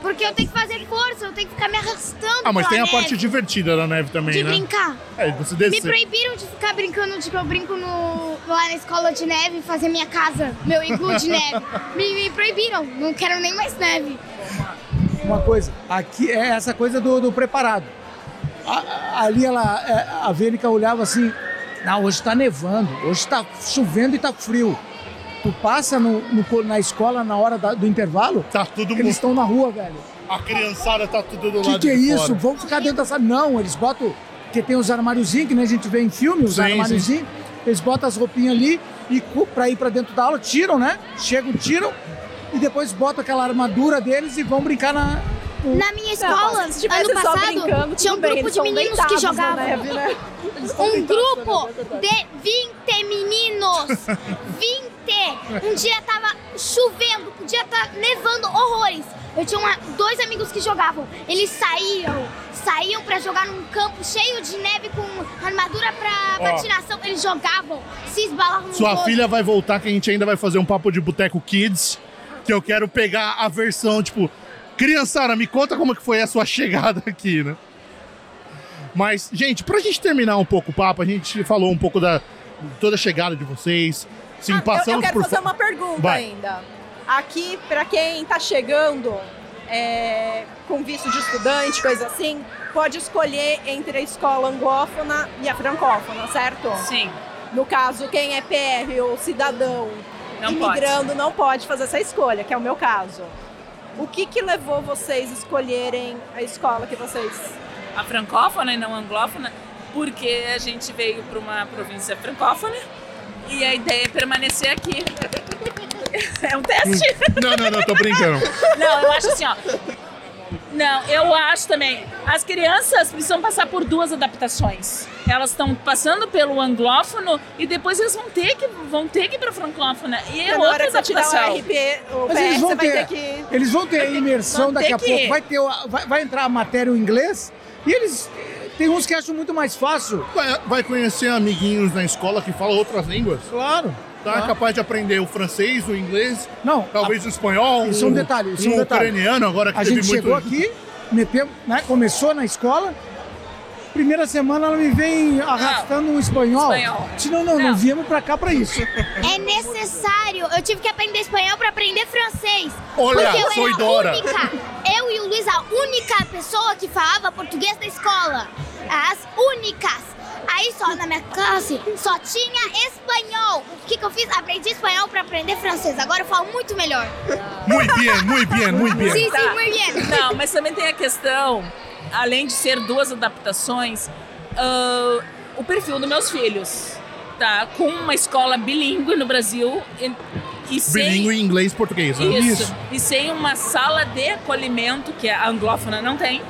Porque eu tenho que fazer força, eu tenho que ficar me arrastando Ah, mas pela tem a neve. parte divertida da neve também, De né? brincar. É, você Me descer. proibiram de ficar brincando, tipo, eu brinco no, lá na escola de neve, fazer minha casa, meu iglu de neve. Me, me proibiram, não quero nem mais neve. Uma coisa, aqui é essa coisa do, do preparado. A- a- ali ela, é, a Vênica olhava assim, não, hoje tá nevando, hoje tá chovendo e tá frio. Tu passa no, no na escola na hora da- do intervalo, Tá todo eles estão na rua, velho. A criançada tá tudo do O que, lado que é isso? Vamos ficar dentro da sala. Não, eles botam. Porque tem os armáriozinhos, que nem a gente vê em filme, os Sim, armáriozinhos. Eles botam as roupinhas ali e pra ir pra dentro da aula, tiram, né? Chegam, tiram e depois botam aquela armadura deles e vão brincar na. Na minha escola, se estivesse ano só passado, brincando, tinha um bem, grupo de meninos que na jogavam. neve, né? Um na grupo de 20 meninos. 20! Um dia tava chovendo, podia estar nevando horrores. Eu tinha uma- dois amigos que jogavam. Eles saíam, saíam pra jogar num campo cheio de neve com armadura pra patinação. Eles jogavam, se esbalavam no Sua todo. filha vai voltar, que a gente ainda vai fazer um papo de Boteco Kids. Que eu quero pegar a versão, tipo, criançada, me conta como que foi a sua chegada aqui, né? Mas, gente, pra gente terminar um pouco o papo, a gente falou um pouco da de toda a chegada de vocês. Sim, Ah, eu- passamos eu, quero por. fazer fa- uma pergunta Vai. ainda. Aqui, para quem está chegando é, com visto de estudante, coisa assim, pode escolher entre a escola anglófona e a francófona, certo? Sim, No caso, quem é PR ou cidadão não pode. imigrando não pode fazer essa escolha, que é o meu caso. O que, que levou vocês a escolherem a escola que vocês. A francófona e não anglófona, porque a gente veio para uma província francófona e a ideia é permanecer aqui. É um teste? Não, não, não, tô brincando. Não, eu acho assim, ó. Não, eu acho também. As crianças precisam passar por duas adaptações. Elas estão passando pelo anglófono e depois eles vão ter que vão ter que ir para francófona. E é outra tirar o adaptação. RP, o Mas eles vão ter- ter que. Eles vão ter a imersão daqui ter a que- pouco. Vai, ter, vai, vai entrar a matéria em inglês e eles. Tem uns que acham muito mais fácil. Vai, vai conhecer amiguinhos na escola que falam outras línguas. Claro. Tá capaz de aprender o francês, o inglês, Não, talvez o espanhol, Isso é um detalhe, isso é um detalhe. ucraniano, agora que A teve gente muito. chegou aqui, metemos, né, começou na escola. Primeira semana ela me vem arrastando um espanhol. Espanhol. Disse, não, não, não, Não. viemos pra cá pra isso. É necessário. Eu tive que aprender espanhol pra aprender francês. Olha, porque eu foi era Dora. a única, eu e o Luiz, a única pessoa que falava português da escola. as únicas. Aí só na minha classe só tinha espanhol. O que, que eu fiz? Aprendi espanhol para aprender francês. Agora eu falo muito melhor. Muito bem, muito bem, muito bem. Sim, sim, Tá. muito bem. Não, mas também tem a questão, além de ser duas adaptações, ah, o perfil dos meus filhos. Tá? Com uma escola bilíngue no Brasil e, e sem. Bilingue em inglês e português, né? Isso. Isso. E sem uma sala de acolhimento, que a anglófona não tem,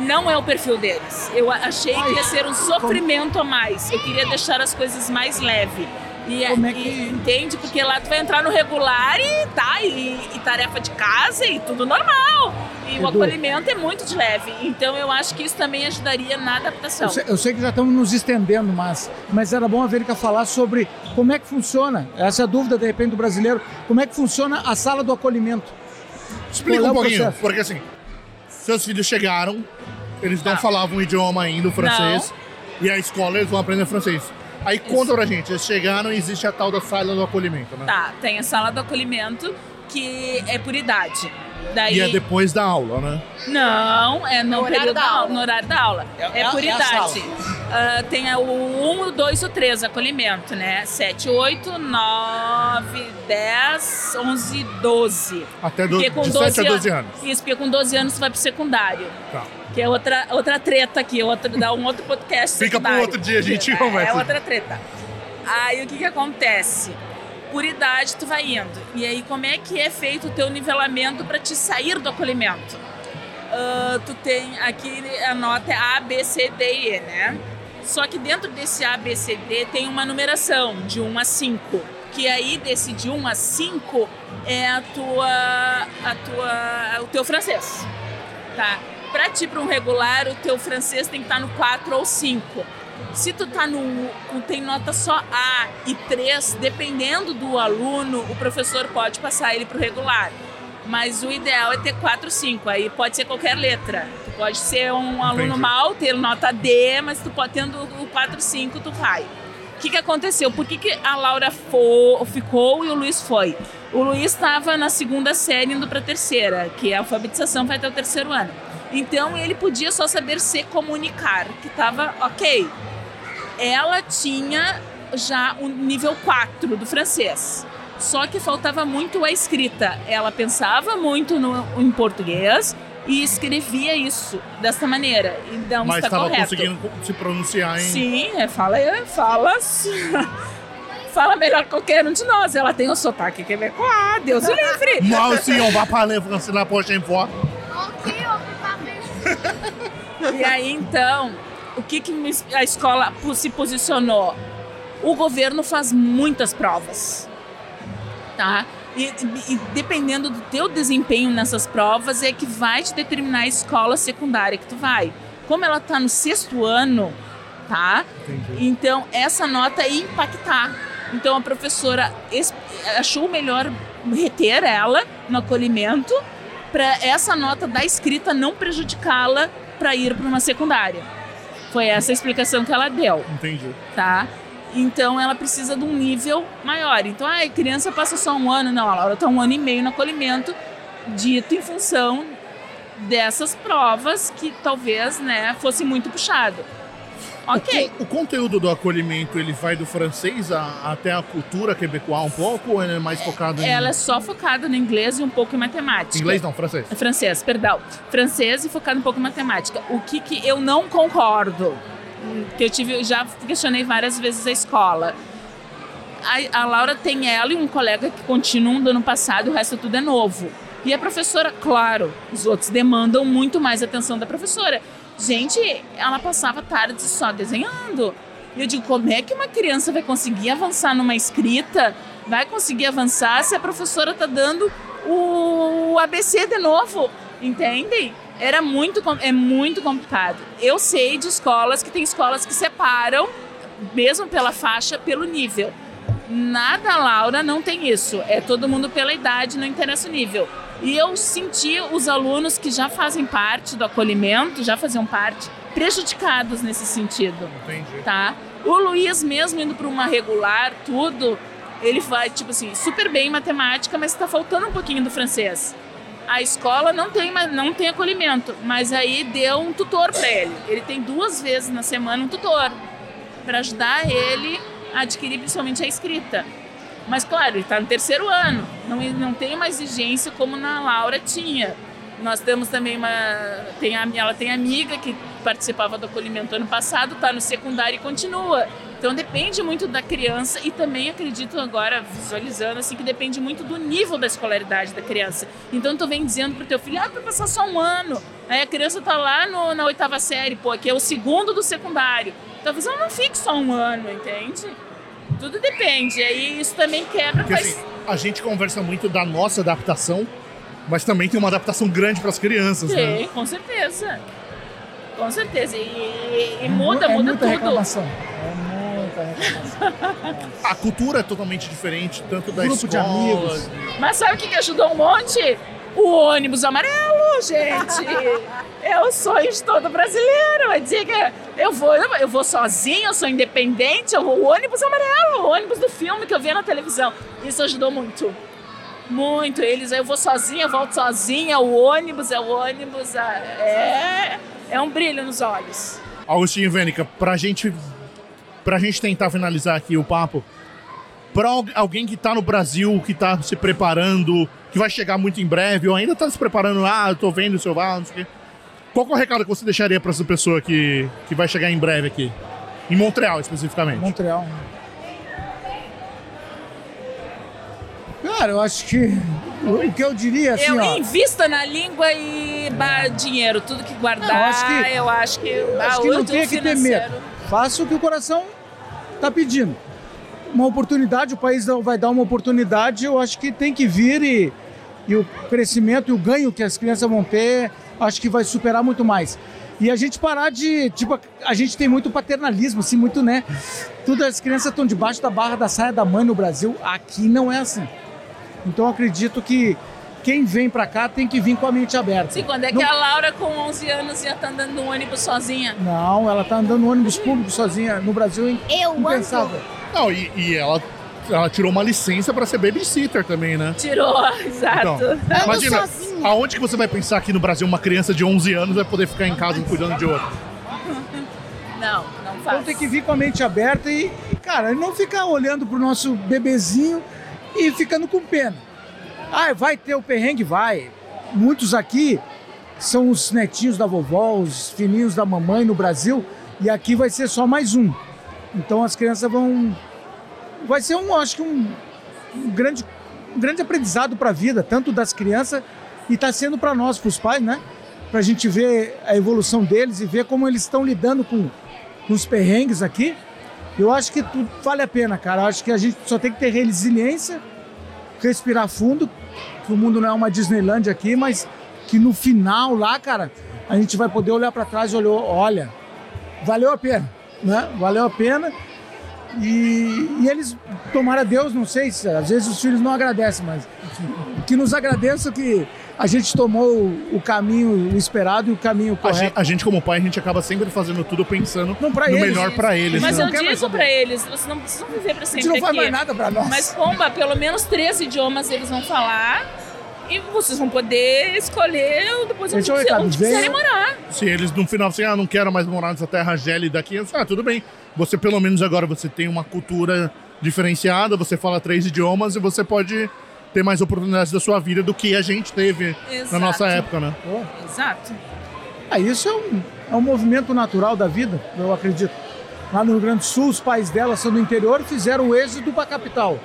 não é o perfil deles. Eu achei que ia ser um sofrimento a mais. Eu queria deixar as coisas mais leves. E, Como é e- que- entende? Porque lá tu vai entrar no regular e tá, e, e tarefa de casa e tudo normal. E o Edu. acolhimento é muito de leve. Então eu acho que isso também ajudaria na adaptação. Eu sei, eu sei que já estamos nos estendendo, mas, mas era bom a Verika falar sobre como é que funciona, essa é a dúvida de repente do brasileiro, como é que funciona a sala do acolhimento. Explica Qual é um o pouquinho, processo? porque assim, seus filhos chegaram, eles não Tá. falavam o idioma ainda, o francês, e a escola eles vão aprender francês. Aí conta pra gente, eles chegaram e existe a tal da sala do acolhimento, né? Tá, tem a sala do acolhimento que é por idade. Daí, E é depois da aula, né? Não, é no, No horário período da aula. no horário da aula. É- É, por é idade. Ah, tem o 1, o 2 e o 3 acolhimento, né? 7, 8, 9, 10, 11, 12. Até do, Porque com de 12 7 a 12 anos. Isso, porque com 12 anos tu vai pro secundário. Tá. Que é outra, outra treta aqui, outra, dá um outro podcast. Fica pro outro dia, a gente é, conversa. É outra treta. Aí o que que acontece? Por idade tu vai indo. E aí como é que é feito o teu nivelamento para te sair do acolhimento? Ah, tu tem aqui a nota é A, B, C, D e E, né? Só que dentro desse A, B, C, D tem uma numeração de 1 a 5. Que aí desse de 1 a 5 é a tua, a tua, o teu francês. Tá? Pra ti para um regular, o teu francês tem que estar no 4 ou 5. Se tu tá no tem nota só A e 3, dependendo do aluno, o professor pode passar ele pro regular. Mas o ideal é ter 4 5, aí pode ser qualquer letra. Tu pode ser um aluno Entendi. mal, ter nota D, mas tu pode tendo o 4 5, tu vai. O que, que aconteceu? Por que, que a Laura fo- ficou e o Luiz foi? O Luiz estava na segunda série indo para a terceira, que é a alfabetização vai até o terceiro ano. Então ele podia só saber se comunicar, que estava ok. Ela tinha já o nível 4 do francês. Só que faltava muito a escrita. Ela pensava muito no, em português e escrevia isso dessa maneira. Então Mas está estava correto. conseguindo se pronunciar em. Sim, é, fala, é, fala, fala melhor que qualquer um de nós. Ela tem o sotaque quebecois, Deus o livre. Mal, sim, on va parler français la prochaine fois. E aí, então, o que, que a escola se posicionou? O governo faz muitas provas, tá? E, e- dependendo do teu desempenho nessas provas é que vai te determinar a escola secundária que tu vai. Como ela tá no sexto ano, tá? Entendi. Então, essa nota ia impactar. Então, a professora es- achou melhor reter ela no acolhimento para essa nota da escrita não prejudicá-la para ir para uma secundária. Foi essa a explicação que ela deu, Entendi. tá? Então, ela precisa de um nível maior. Então, ah, a criança passa só um ano. Não, a Laura está um ano e meio no acolhimento, dito em função dessas provas que talvez, né, fosse muito puxado. Ok. O, o conteúdo do acolhimento, ele vai do francês a- até a cultura quebecois um pouco, ou ele é mais focado em Ela é só focada no inglês e um pouco em matemática. inglês, não, francês? Francês, perdão. Francês e focado um pouco em matemática. O que, que eu não concordo, que eu tive, já questionei várias vezes a escola. A, a Laura tem ela e um colega que continuam do ano passado, o resto tudo é novo. E a professora, claro, os outros demandam muito mais atenção da professora. Gente, ela passava tardes só desenhando. E eu digo, como é que uma criança vai conseguir avançar numa escrita? Vai conseguir avançar se a professora tá dando o ABC de novo? Entendem? Era muito, é muito complicado. Eu sei de escolas que tem escolas que separam, mesmo pela faixa, pelo nível. Nada, Laura, não tem isso. É todo mundo pela idade, não interessa o nível. E eu senti os alunos que já fazem parte do acolhimento, já faziam parte, prejudicados nesse sentido Entendi. tá? O Luiz, mesmo indo para uma regular, tudo, ele vai, tipo assim, super bem em matemática, mas tá faltando um pouquinho do francês. A escola não tem, não tem acolhimento, mas aí deu um tutor para ele. Ele tem duas vezes na semana um tutor para ajudar ele adquirir principalmente a escrita. Mas claro, ele está no terceiro ano, não, não tem uma exigência como na Laura tinha. Nós temos também uma. Tem ela tem amiga que participava do acolhimento ano passado, está no secundário e continua. Então depende muito da criança e também acredito agora, visualizando assim, que depende muito do nível da escolaridade da criança. Então tu vem dizendo pro teu filho, ah, vai passar só um ano. Aí a criança tá lá no, na oitava série, pô, que é o segundo do secundário. Talvez ela não fique só um ano, entende? Tudo depende. Aí isso também quebra. Porque assim, a gente conversa muito da nossa adaptação, mas também tem uma adaptação grande para as crianças, Sim, né? com certeza. Com certeza. E, e muda, é muda muita tudo. reclamação. É muita reclamação. A cultura é totalmente diferente, tanto da Grupo de escola. amigos. Mas sabe o que, que ajudou um monte? O ônibus amarelo, gente. É o sonho de todo brasileiro. Vai dizer eu vou, eu vou sozinho, eu sou independente. eu vou- O ônibus amarelo, o ônibus do filme que eu via na televisão. Isso ajudou muito. Muito. Eles, eu vou sozinha, volto sozinha. O ônibus é o ônibus. É, é um brilho nos olhos. Augustinho Vênica, pra gente, pra gente tentar finalizar aqui o papo, pra al- alguém que tá no Brasil, que tá se preparando, que vai chegar muito em breve, ou ainda tá se preparando, ah, eu tô vendo o seu val, não sei o quê. Qual que é o recado que você deixaria pra essa pessoa que, que vai chegar em breve aqui? Em Montreal, especificamente. Montreal. Cara, eu acho que o que eu diria assim, eu ó. invista na língua e bah, dinheiro, tudo que guardar. Não, acho que- eu acho que, Acho ah, que não tem que ter medo. Faça o que o coração tá pedindo. Uma oportunidade, o país vai dar uma oportunidade, eu acho que tem que vir e, e o crescimento e o ganho que as crianças vão ter, acho que vai superar muito mais. E a gente parar de, tipo, a gente tem muito paternalismo, assim, muito, né? Tudo as crianças estão debaixo da barra da saia da mãe no Brasil, aqui não é assim. Então acredito que quem vem pra cá tem que vir com a mente aberta. Sim, quando é que Não- a Laura com 11 anos ia estar andando no ônibus sozinha? Não, ela tá andando no ônibus público sozinha no Brasil, hein? Eu Impensável. ando. Não, e, e ela, ela tirou uma licença pra ser babysitter também, né? Tirou, exato. Então, imagina, sozinha. aonde que você vai pensar que no Brasil uma criança de 11 anos vai poder ficar em casa cuidando de outra? Não, não faz. Então tem que vir com a mente aberta e, e, cara, não ficar olhando pro nosso bebezinho e ficando com pena. Ah, vai ter o perrengue? Vai. Muitos aqui são os netinhos da vovó, os filhinhos da mamãe no Brasil, e aqui vai ser só mais um. Então as crianças vão. Vai ser um, acho que um, um grande, um grande aprendizado para a vida, tanto das crianças e está sendo para nós, para os pais, né? Para a gente ver a evolução deles e ver como eles estão lidando com, com os perrengues aqui. Eu acho que tudo vale a pena, cara. Eu acho que a gente só tem que ter resiliência, respirar fundo, que o mundo não é uma Disneyland aqui, mas que no final lá, cara, a gente vai poder olhar para trás e olhou, olha, valeu a pena, né? Valeu a pena. E, e eles, tomara Deus, não sei se às vezes os filhos não agradecem, mas que nos agradeçam que a gente tomou o, o caminho esperado e o caminho A gente, correto. a gente, como pai, a gente acaba sempre fazendo tudo pensando Não, pra no eles. melhor pra eles. Mas né? eu digo pra eles, vocês não precisam viver pra A sempre gente não faz aqui. mais nada pra nós. Mas pomba, pelo menos três idiomas eles vão falar e vocês vão poder escolher depois onde, é quiser- onde quiserem morar. Se eles no final assim, ah, não quero mais morar nessa terra gélida aqui, eu, ah, tudo bem. Você pelo menos agora você tem uma cultura diferenciada, você fala três idiomas e você pode ter mais oportunidades da sua vida do que a gente teve na Exato. nossa época, né? Pô, Exato. Ah, isso é um, é um movimento natural da vida, eu acredito. Lá no Rio Grande do Sul, os pais dela são do interior e fizeram o êxodo para a capital.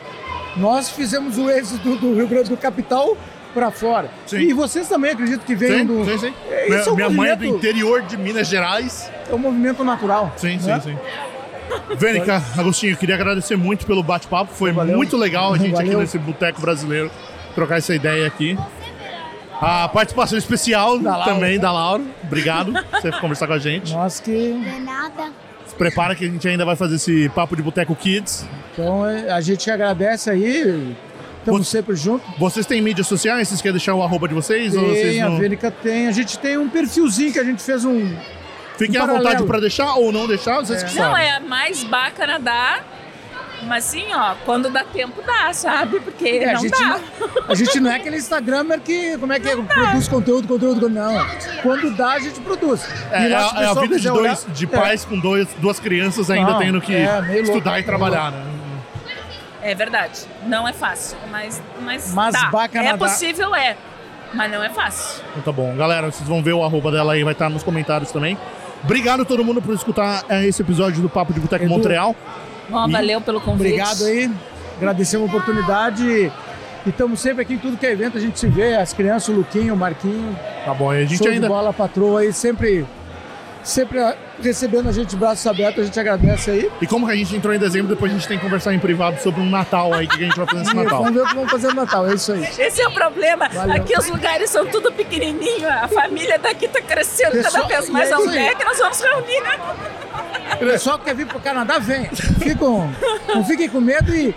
Nós fizemos o êxodo do Rio Grande do capital para fora. Sim. E vocês também acredito que venham Sim, do. sim, sim. É, Minha, é um minha mãe é do movimento- interior de Minas Gerais. É um movimento natural. Sim, né? sim, sim. Vênica, Agostinho, queria agradecer muito pelo bate-papo. Foi Valeu. muito legal a gente aqui Valeu. nesse Boteco Brasileiro trocar essa ideia aqui. A participação especial Da também da Laura. Obrigado por você conversar com a gente. Nós que. De nada. Se prepara que a gente ainda vai fazer esse papo de Boteco Kids. Então é, a gente agradece aí. Estamos Você- sempre juntos. Vocês têm mídias sociais? Vocês querem deixar o arroba de vocês? ou vocês Tem, a não... Vênica tem. A gente tem um perfilzinho que a gente fez um. Fiquem um à vontade para deixar ou não deixar, vocês que Não, sabem. é mais Bá Canadá Mas sim, ó, quando dá tempo dá, sabe? Porque É, a, não gente dá. não, a gente não é aquele Instagramer que, como é que é, produz conteúdo, conteúdo, não. Quando dá, a gente produz. É, E lá, é a- é a vida de, dois, olhar- de É. pais com dois, duas crianças ainda Não, tendo que é, meio louco, estudar e trabalhar, né? É verdade. Não é fácil, mas, mas, Mas dá. bah, É Canadá. possível, é. Mas não é fácil. Então tá bom. Galera, vocês vão ver o arroba dela aí, vai estar nos comentários também. Obrigado a todo mundo por escutar é, esse episódio do Papo de Boteco Edu, Montreal. Bom, E- valeu pelo convite. Obrigado aí. Agradecer a oportunidade. E estamos sempre aqui em tudo que é evento, a gente se vê, as crianças, o Luquinho, o Marquinho. Tá bom, e a gente show ainda. de bola, patroa aí, sempre, sempre ah, recebendo a gente de braços abertos, a gente agradece aí. E como que a gente entrou em dezembro, depois a gente tem que conversar em privado sobre um Natal aí, que a gente vai fazer nesse Natal. vamos ver o que vamos fazer no Natal, é isso aí. Esse é o problema. Valeu. Aqui os lugares são tudo pequenininho. A família daqui tá crescendo cada Pessoal, vez mais. é isso Onde aí. é que nós vamos reunir? né? O pessoal que quer vir pro Canadá, vem. Ficam, não fiquem com medo e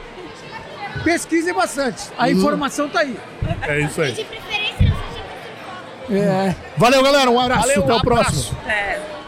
pesquisem bastante. A informação tá aí. É isso aí. De preferência, não seja É. Valeu, galera. Um abraço. Valeu, Até um o próximo. abraço. É.